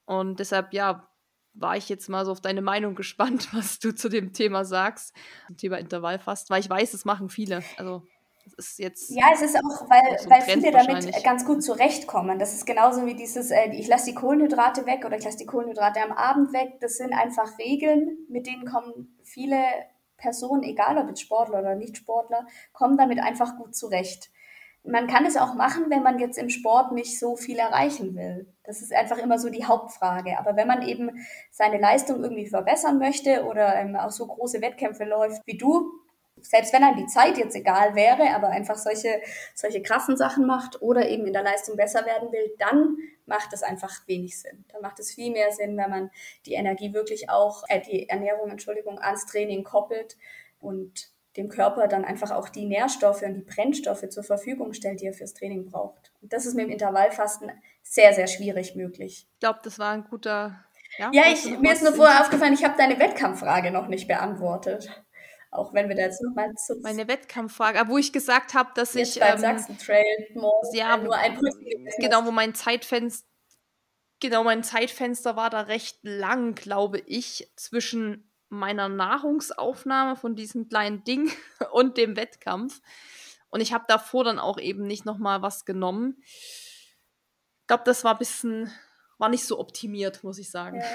Und deshalb, ja, war ich jetzt mal so auf deine Meinung gespannt, was du zu dem Thema sagst, zum Thema Intervallfast, weil ich weiß, es machen viele. Also es ist jetzt. Ja, es ist auch, weil, so weil viele damit ganz gut zurechtkommen. Das ist genauso wie dieses, äh, ich lasse die Kohlenhydrate weg oder ich lasse die Kohlenhydrate am Abend weg. Das sind einfach Regeln, mit denen kommen viele Personen, egal ob jetzt Sportler oder Nicht-Sportler, kommen damit einfach gut zurecht man kann es auch machen, wenn man jetzt im Sport nicht so viel erreichen will. Das ist einfach immer so die Hauptfrage. Aber wenn man eben seine Leistung irgendwie verbessern möchte oder ähm, auch so große Wettkämpfe läuft wie du, selbst wenn einem die Zeit jetzt egal wäre, aber einfach solche, solche krassen Sachen macht oder eben in der Leistung besser werden will, dann macht es einfach wenig Sinn. Dann macht es viel mehr Sinn, wenn man die Energie wirklich auch, äh, die Ernährung, Entschuldigung, ans Training koppelt und dem Körper dann einfach auch die Nährstoffe und die Brennstoffe zur Verfügung stellt, die er fürs Training braucht. Und das ist mit dem Intervallfasten sehr, sehr schwierig möglich. Ich glaube, das war ein guter. Ja, ja ich, mir ist nur vorher aufgefallen, ich habe deine Wettkampffrage noch nicht beantwortet. Auch wenn wir da jetzt nochmal zu. Meine Wettkampffrage, wo ich gesagt habe, dass ich. Ähm, Sachsen-Trail ja, nur ein Genau, wo mein Zeitfenster. Genau, mein Zeitfenster war da recht lang, glaube ich, zwischen meiner Nahrungsaufnahme von diesem kleinen Ding und dem Wettkampf. Und ich habe davor dann auch eben nicht nochmal was genommen. Ich glaube, das war ein bisschen, war nicht so optimiert, muss ich sagen. Ja.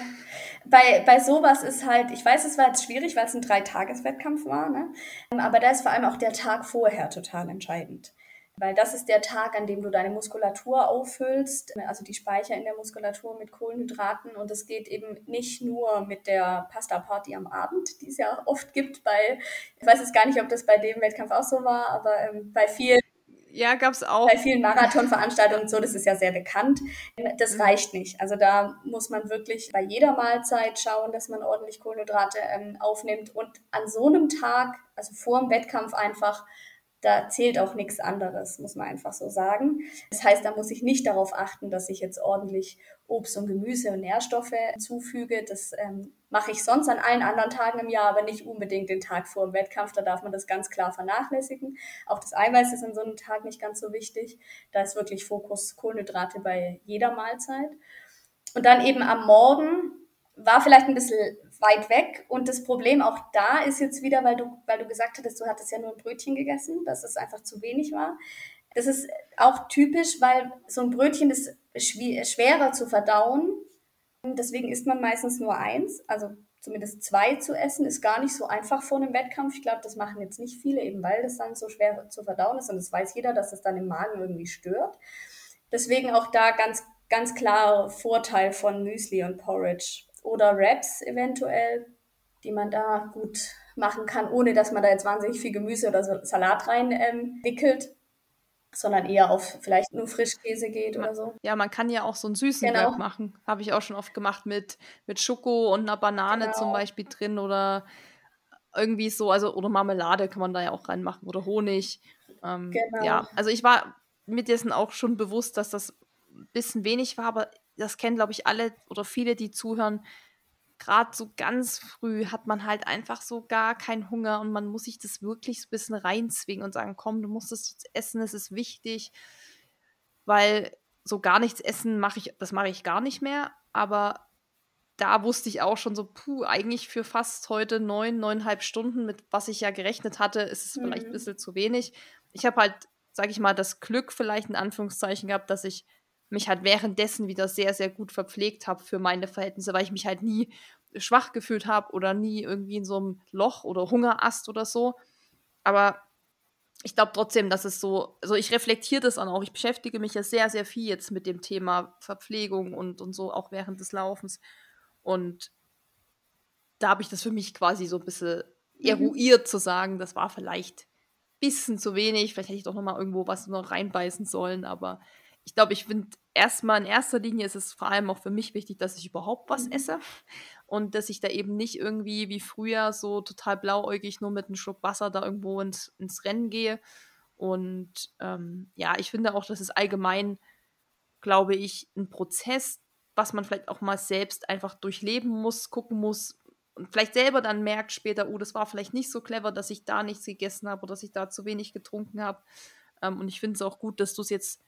Bei, bei sowas ist halt, ich weiß, es war jetzt schwierig, weil es ein Dreitageswettkampf war, ne? aber da ist vor allem auch der Tag vorher total entscheidend weil das ist der Tag, an dem du deine Muskulatur auffüllst, also die Speicher in der Muskulatur mit Kohlenhydraten. Und es geht eben nicht nur mit der Pasta-Party am Abend, die es ja oft gibt bei, ich weiß jetzt gar nicht, ob das bei dem Wettkampf auch so war, aber ähm, bei vielen ja, gab es auch. Bei vielen Marathonveranstaltungen so, das ist ja sehr bekannt. Das mhm. reicht nicht. Also da muss man wirklich bei jeder Mahlzeit schauen, dass man ordentlich Kohlenhydrate ähm, aufnimmt und an so einem Tag, also vor dem Wettkampf einfach da zählt auch nichts anderes, muss man einfach so sagen. Das heißt, da muss ich nicht darauf achten, dass ich jetzt ordentlich Obst und Gemüse und Nährstoffe zufüge. Das ähm, mache ich sonst an allen anderen Tagen im Jahr, aber nicht unbedingt den Tag vor dem Wettkampf. Da darf man das ganz klar vernachlässigen. Auch das Eiweiß ist an so einem Tag nicht ganz so wichtig. Da ist wirklich Fokus Kohlenhydrate bei jeder Mahlzeit. Und dann eben am Morgen war vielleicht ein bisschen weit weg. Und das Problem auch da ist jetzt wieder, weil du, weil du gesagt hattest, du hattest ja nur ein Brötchen gegessen, dass es einfach zu wenig war. Das ist auch typisch, weil so ein Brötchen ist schwerer zu verdauen. Deswegen isst man meistens nur eins, also zumindest zwei zu essen, ist gar nicht so einfach vor einem Wettkampf. Ich glaube, das machen jetzt nicht viele, eben weil das dann so schwer zu verdauen ist und das weiß jeder, dass es dann im Magen irgendwie stört. Deswegen auch da ganz, ganz klar Vorteil von Müsli und Porridge oder Wraps eventuell, die man da gut machen kann, ohne dass man da jetzt wahnsinnig viel Gemüse oder Salat rein ähm, sondern eher auf vielleicht nur Frischkäse geht oder so. Ja, man kann ja auch so einen süßen genau. Wrap machen. Habe ich auch schon oft gemacht mit, mit Schoko und einer Banane genau. zum Beispiel drin oder irgendwie so, also oder Marmelade kann man da ja auch reinmachen oder Honig. Ähm, genau. Ja, also ich war mir dessen auch schon bewusst, dass das ein bisschen wenig war, aber das kennen, glaube ich, alle oder viele, die zuhören, gerade so ganz früh hat man halt einfach so gar keinen Hunger und man muss sich das wirklich so ein bisschen reinzwingen und sagen, komm, du musst es jetzt essen, es ist wichtig, weil so gar nichts essen mache ich, das mache ich gar nicht mehr, aber da wusste ich auch schon so, puh, eigentlich für fast heute neun, neuneinhalb Stunden, mit was ich ja gerechnet hatte, ist es mhm. vielleicht ein bisschen zu wenig. Ich habe halt, sage ich mal, das Glück vielleicht in Anführungszeichen gehabt, dass ich mich halt währenddessen wieder sehr, sehr gut verpflegt habe für meine Verhältnisse, weil ich mich halt nie schwach gefühlt habe oder nie irgendwie in so einem Loch oder Hungerast oder so. Aber ich glaube trotzdem, dass es so, also ich reflektiere das auch. Ich beschäftige mich ja sehr, sehr viel jetzt mit dem Thema Verpflegung und, und so, auch während des Laufens. Und da habe ich das für mich quasi so ein bisschen mhm. eruiert zu sagen, das war vielleicht ein bisschen zu wenig, vielleicht hätte ich doch noch mal irgendwo was noch reinbeißen sollen, aber ich glaube, ich finde erstmal in erster Linie ist es vor allem auch für mich wichtig, dass ich überhaupt was mhm. esse und dass ich da eben nicht irgendwie wie früher so total blauäugig nur mit einem Schluck Wasser da irgendwo ins, ins Rennen gehe. Und ähm, ja, ich finde auch, das ist allgemein, glaube ich, ein Prozess, was man vielleicht auch mal selbst einfach durchleben muss, gucken muss und vielleicht selber dann merkt später, oh, das war vielleicht nicht so clever, dass ich da nichts gegessen habe oder dass ich da zu wenig getrunken habe. Ähm, und ich finde es auch gut, dass du es jetzt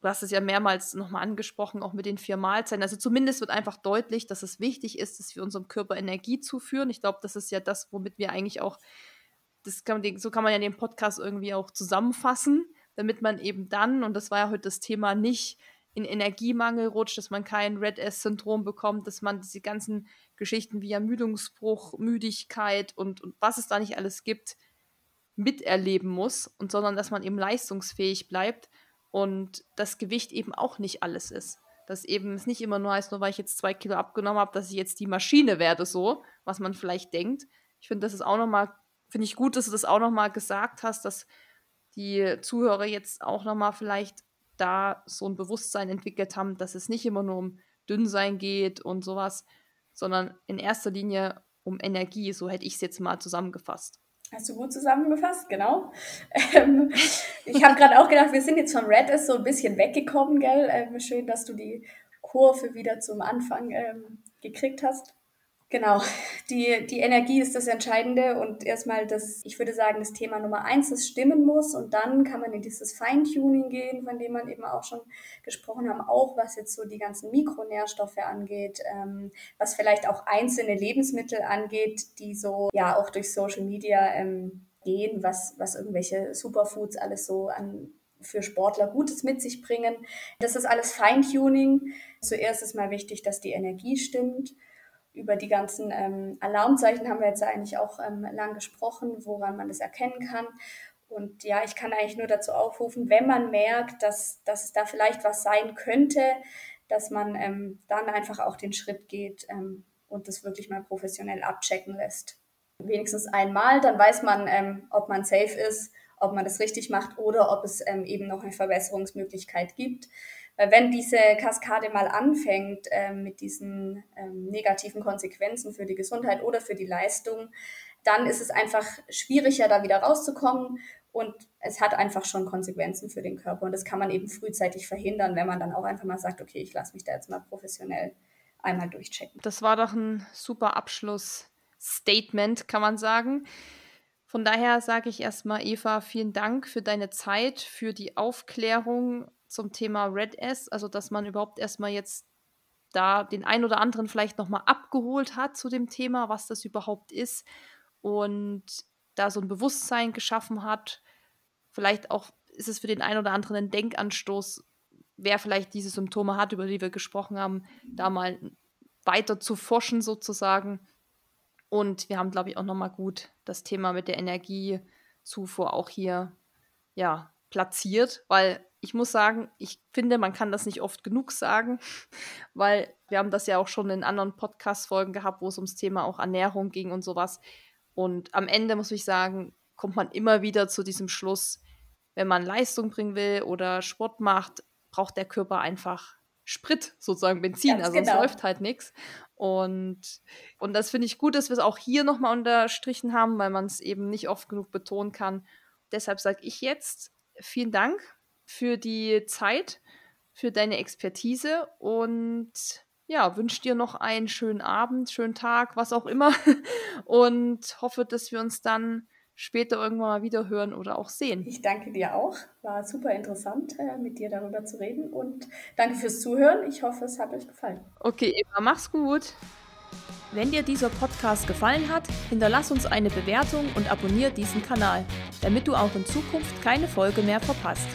du hast es ja mehrmals nochmal angesprochen, auch mit den vier Mahlzeiten. Also zumindest wird einfach deutlich, dass es wichtig ist, dass wir unserem Körper Energie zuführen. Ich glaube, das ist ja das, womit wir eigentlich auch, das kann so kann man ja den Podcast irgendwie auch zusammenfassen, damit man eben dann, und das war ja heute das Thema, nicht in Energiemangel rutscht, dass man kein Red S-Syndrom bekommt, dass man diese ganzen Geschichten wie Ermüdungsbruch, Müdigkeit und, und was es da nicht alles gibt, miterleben muss, und sondern dass man eben leistungsfähig bleibt und das Gewicht eben auch nicht alles ist. Dass eben es nicht immer nur heißt, nur weil ich jetzt zwei Kilo abgenommen habe, dass ich jetzt die Maschine werde, so, was man vielleicht denkt. Ich finde, das ist auch nochmal, finde ich gut, dass du das auch nochmal gesagt hast, dass die Zuhörer jetzt auch nochmal vielleicht da so ein Bewusstsein entwickelt haben, dass es nicht immer nur um Dünnsein geht und sowas, sondern in erster Linie um Energie. So hätte ich es jetzt mal zusammengefasst. Hast du gut zusammengefasst, genau. Ähm, ich habe gerade auch gedacht, wir sind jetzt von Redis so ein bisschen weggekommen, gell? Ähm, schön, dass du die Kurve wieder zum Anfang ähm, gekriegt hast. Genau, die, die Energie ist das Entscheidende und erstmal das, ich würde sagen, das Thema Nummer eins, das stimmen muss und dann kann man in dieses Feintuning gehen, von dem man eben auch schon gesprochen haben, auch was jetzt so die ganzen Mikronährstoffe angeht, ähm, was vielleicht auch einzelne Lebensmittel angeht, die so ja auch durch Social Media ähm, gehen, was, was irgendwelche Superfoods alles so an für Sportler Gutes mit sich bringen. Das ist alles Feintuning. Zuerst ist mal wichtig, dass die Energie stimmt über die ganzen ähm, Alarmzeichen haben wir jetzt eigentlich auch ähm, lang gesprochen, woran man das erkennen kann. Und ja, ich kann eigentlich nur dazu aufrufen, wenn man merkt, dass, dass es da vielleicht was sein könnte, dass man ähm, dann einfach auch den Schritt geht ähm, und das wirklich mal professionell abchecken lässt. Wenigstens einmal, dann weiß man, ähm, ob man safe ist, ob man das richtig macht oder ob es ähm, eben noch eine Verbesserungsmöglichkeit gibt. Weil wenn diese Kaskade mal anfängt äh, mit diesen ähm, negativen Konsequenzen für die Gesundheit oder für die Leistung, dann ist es einfach schwieriger, da wieder rauszukommen. Und es hat einfach schon Konsequenzen für den Körper. Und das kann man eben frühzeitig verhindern, wenn man dann auch einfach mal sagt, okay, ich lasse mich da jetzt mal professionell einmal durchchecken. Das war doch ein super Abschlussstatement, kann man sagen. Von daher sage ich erstmal, Eva, vielen Dank für deine Zeit, für die Aufklärung zum Thema Red S, also dass man überhaupt erstmal jetzt da den ein oder anderen vielleicht nochmal abgeholt hat zu dem Thema, was das überhaupt ist und da so ein Bewusstsein geschaffen hat. Vielleicht auch ist es für den einen oder anderen ein Denkanstoß, wer vielleicht diese Symptome hat, über die wir gesprochen haben, da mal weiter zu forschen sozusagen. Und wir haben, glaube ich, auch nochmal gut das Thema mit der Energiezufuhr auch hier ja, platziert, weil ich muss sagen, ich finde, man kann das nicht oft genug sagen, weil wir haben das ja auch schon in anderen Podcast-Folgen gehabt, wo es ums Thema auch Ernährung ging und sowas. Und am Ende muss ich sagen, kommt man immer wieder zu diesem Schluss, wenn man Leistung bringen will oder Sport macht, braucht der Körper einfach Sprit, sozusagen Benzin. Ganz also genau. es läuft halt nichts. Und, und das finde ich gut, dass wir es auch hier nochmal unterstrichen haben, weil man es eben nicht oft genug betonen kann. Deshalb sage ich jetzt vielen Dank für die Zeit, für deine Expertise und ja, wünsche dir noch einen schönen Abend, schönen Tag, was auch immer und hoffe, dass wir uns dann später irgendwann mal wieder hören oder auch sehen. Ich danke dir auch. War super interessant, äh, mit dir darüber zu reden und danke fürs Zuhören. Ich hoffe, es hat euch gefallen. Okay, Eva, mach's gut. Wenn dir dieser Podcast gefallen hat, hinterlass uns eine Bewertung und abonniere diesen Kanal, damit du auch in Zukunft keine Folge mehr verpasst.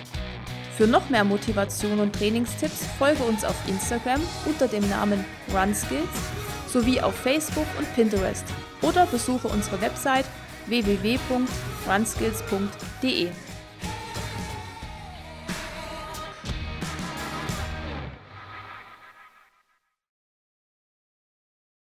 Für noch mehr Motivation und Trainingstipps folge uns auf Instagram unter dem Namen RunSkills sowie auf Facebook und Pinterest oder besuche unsere Website www.runskills.de.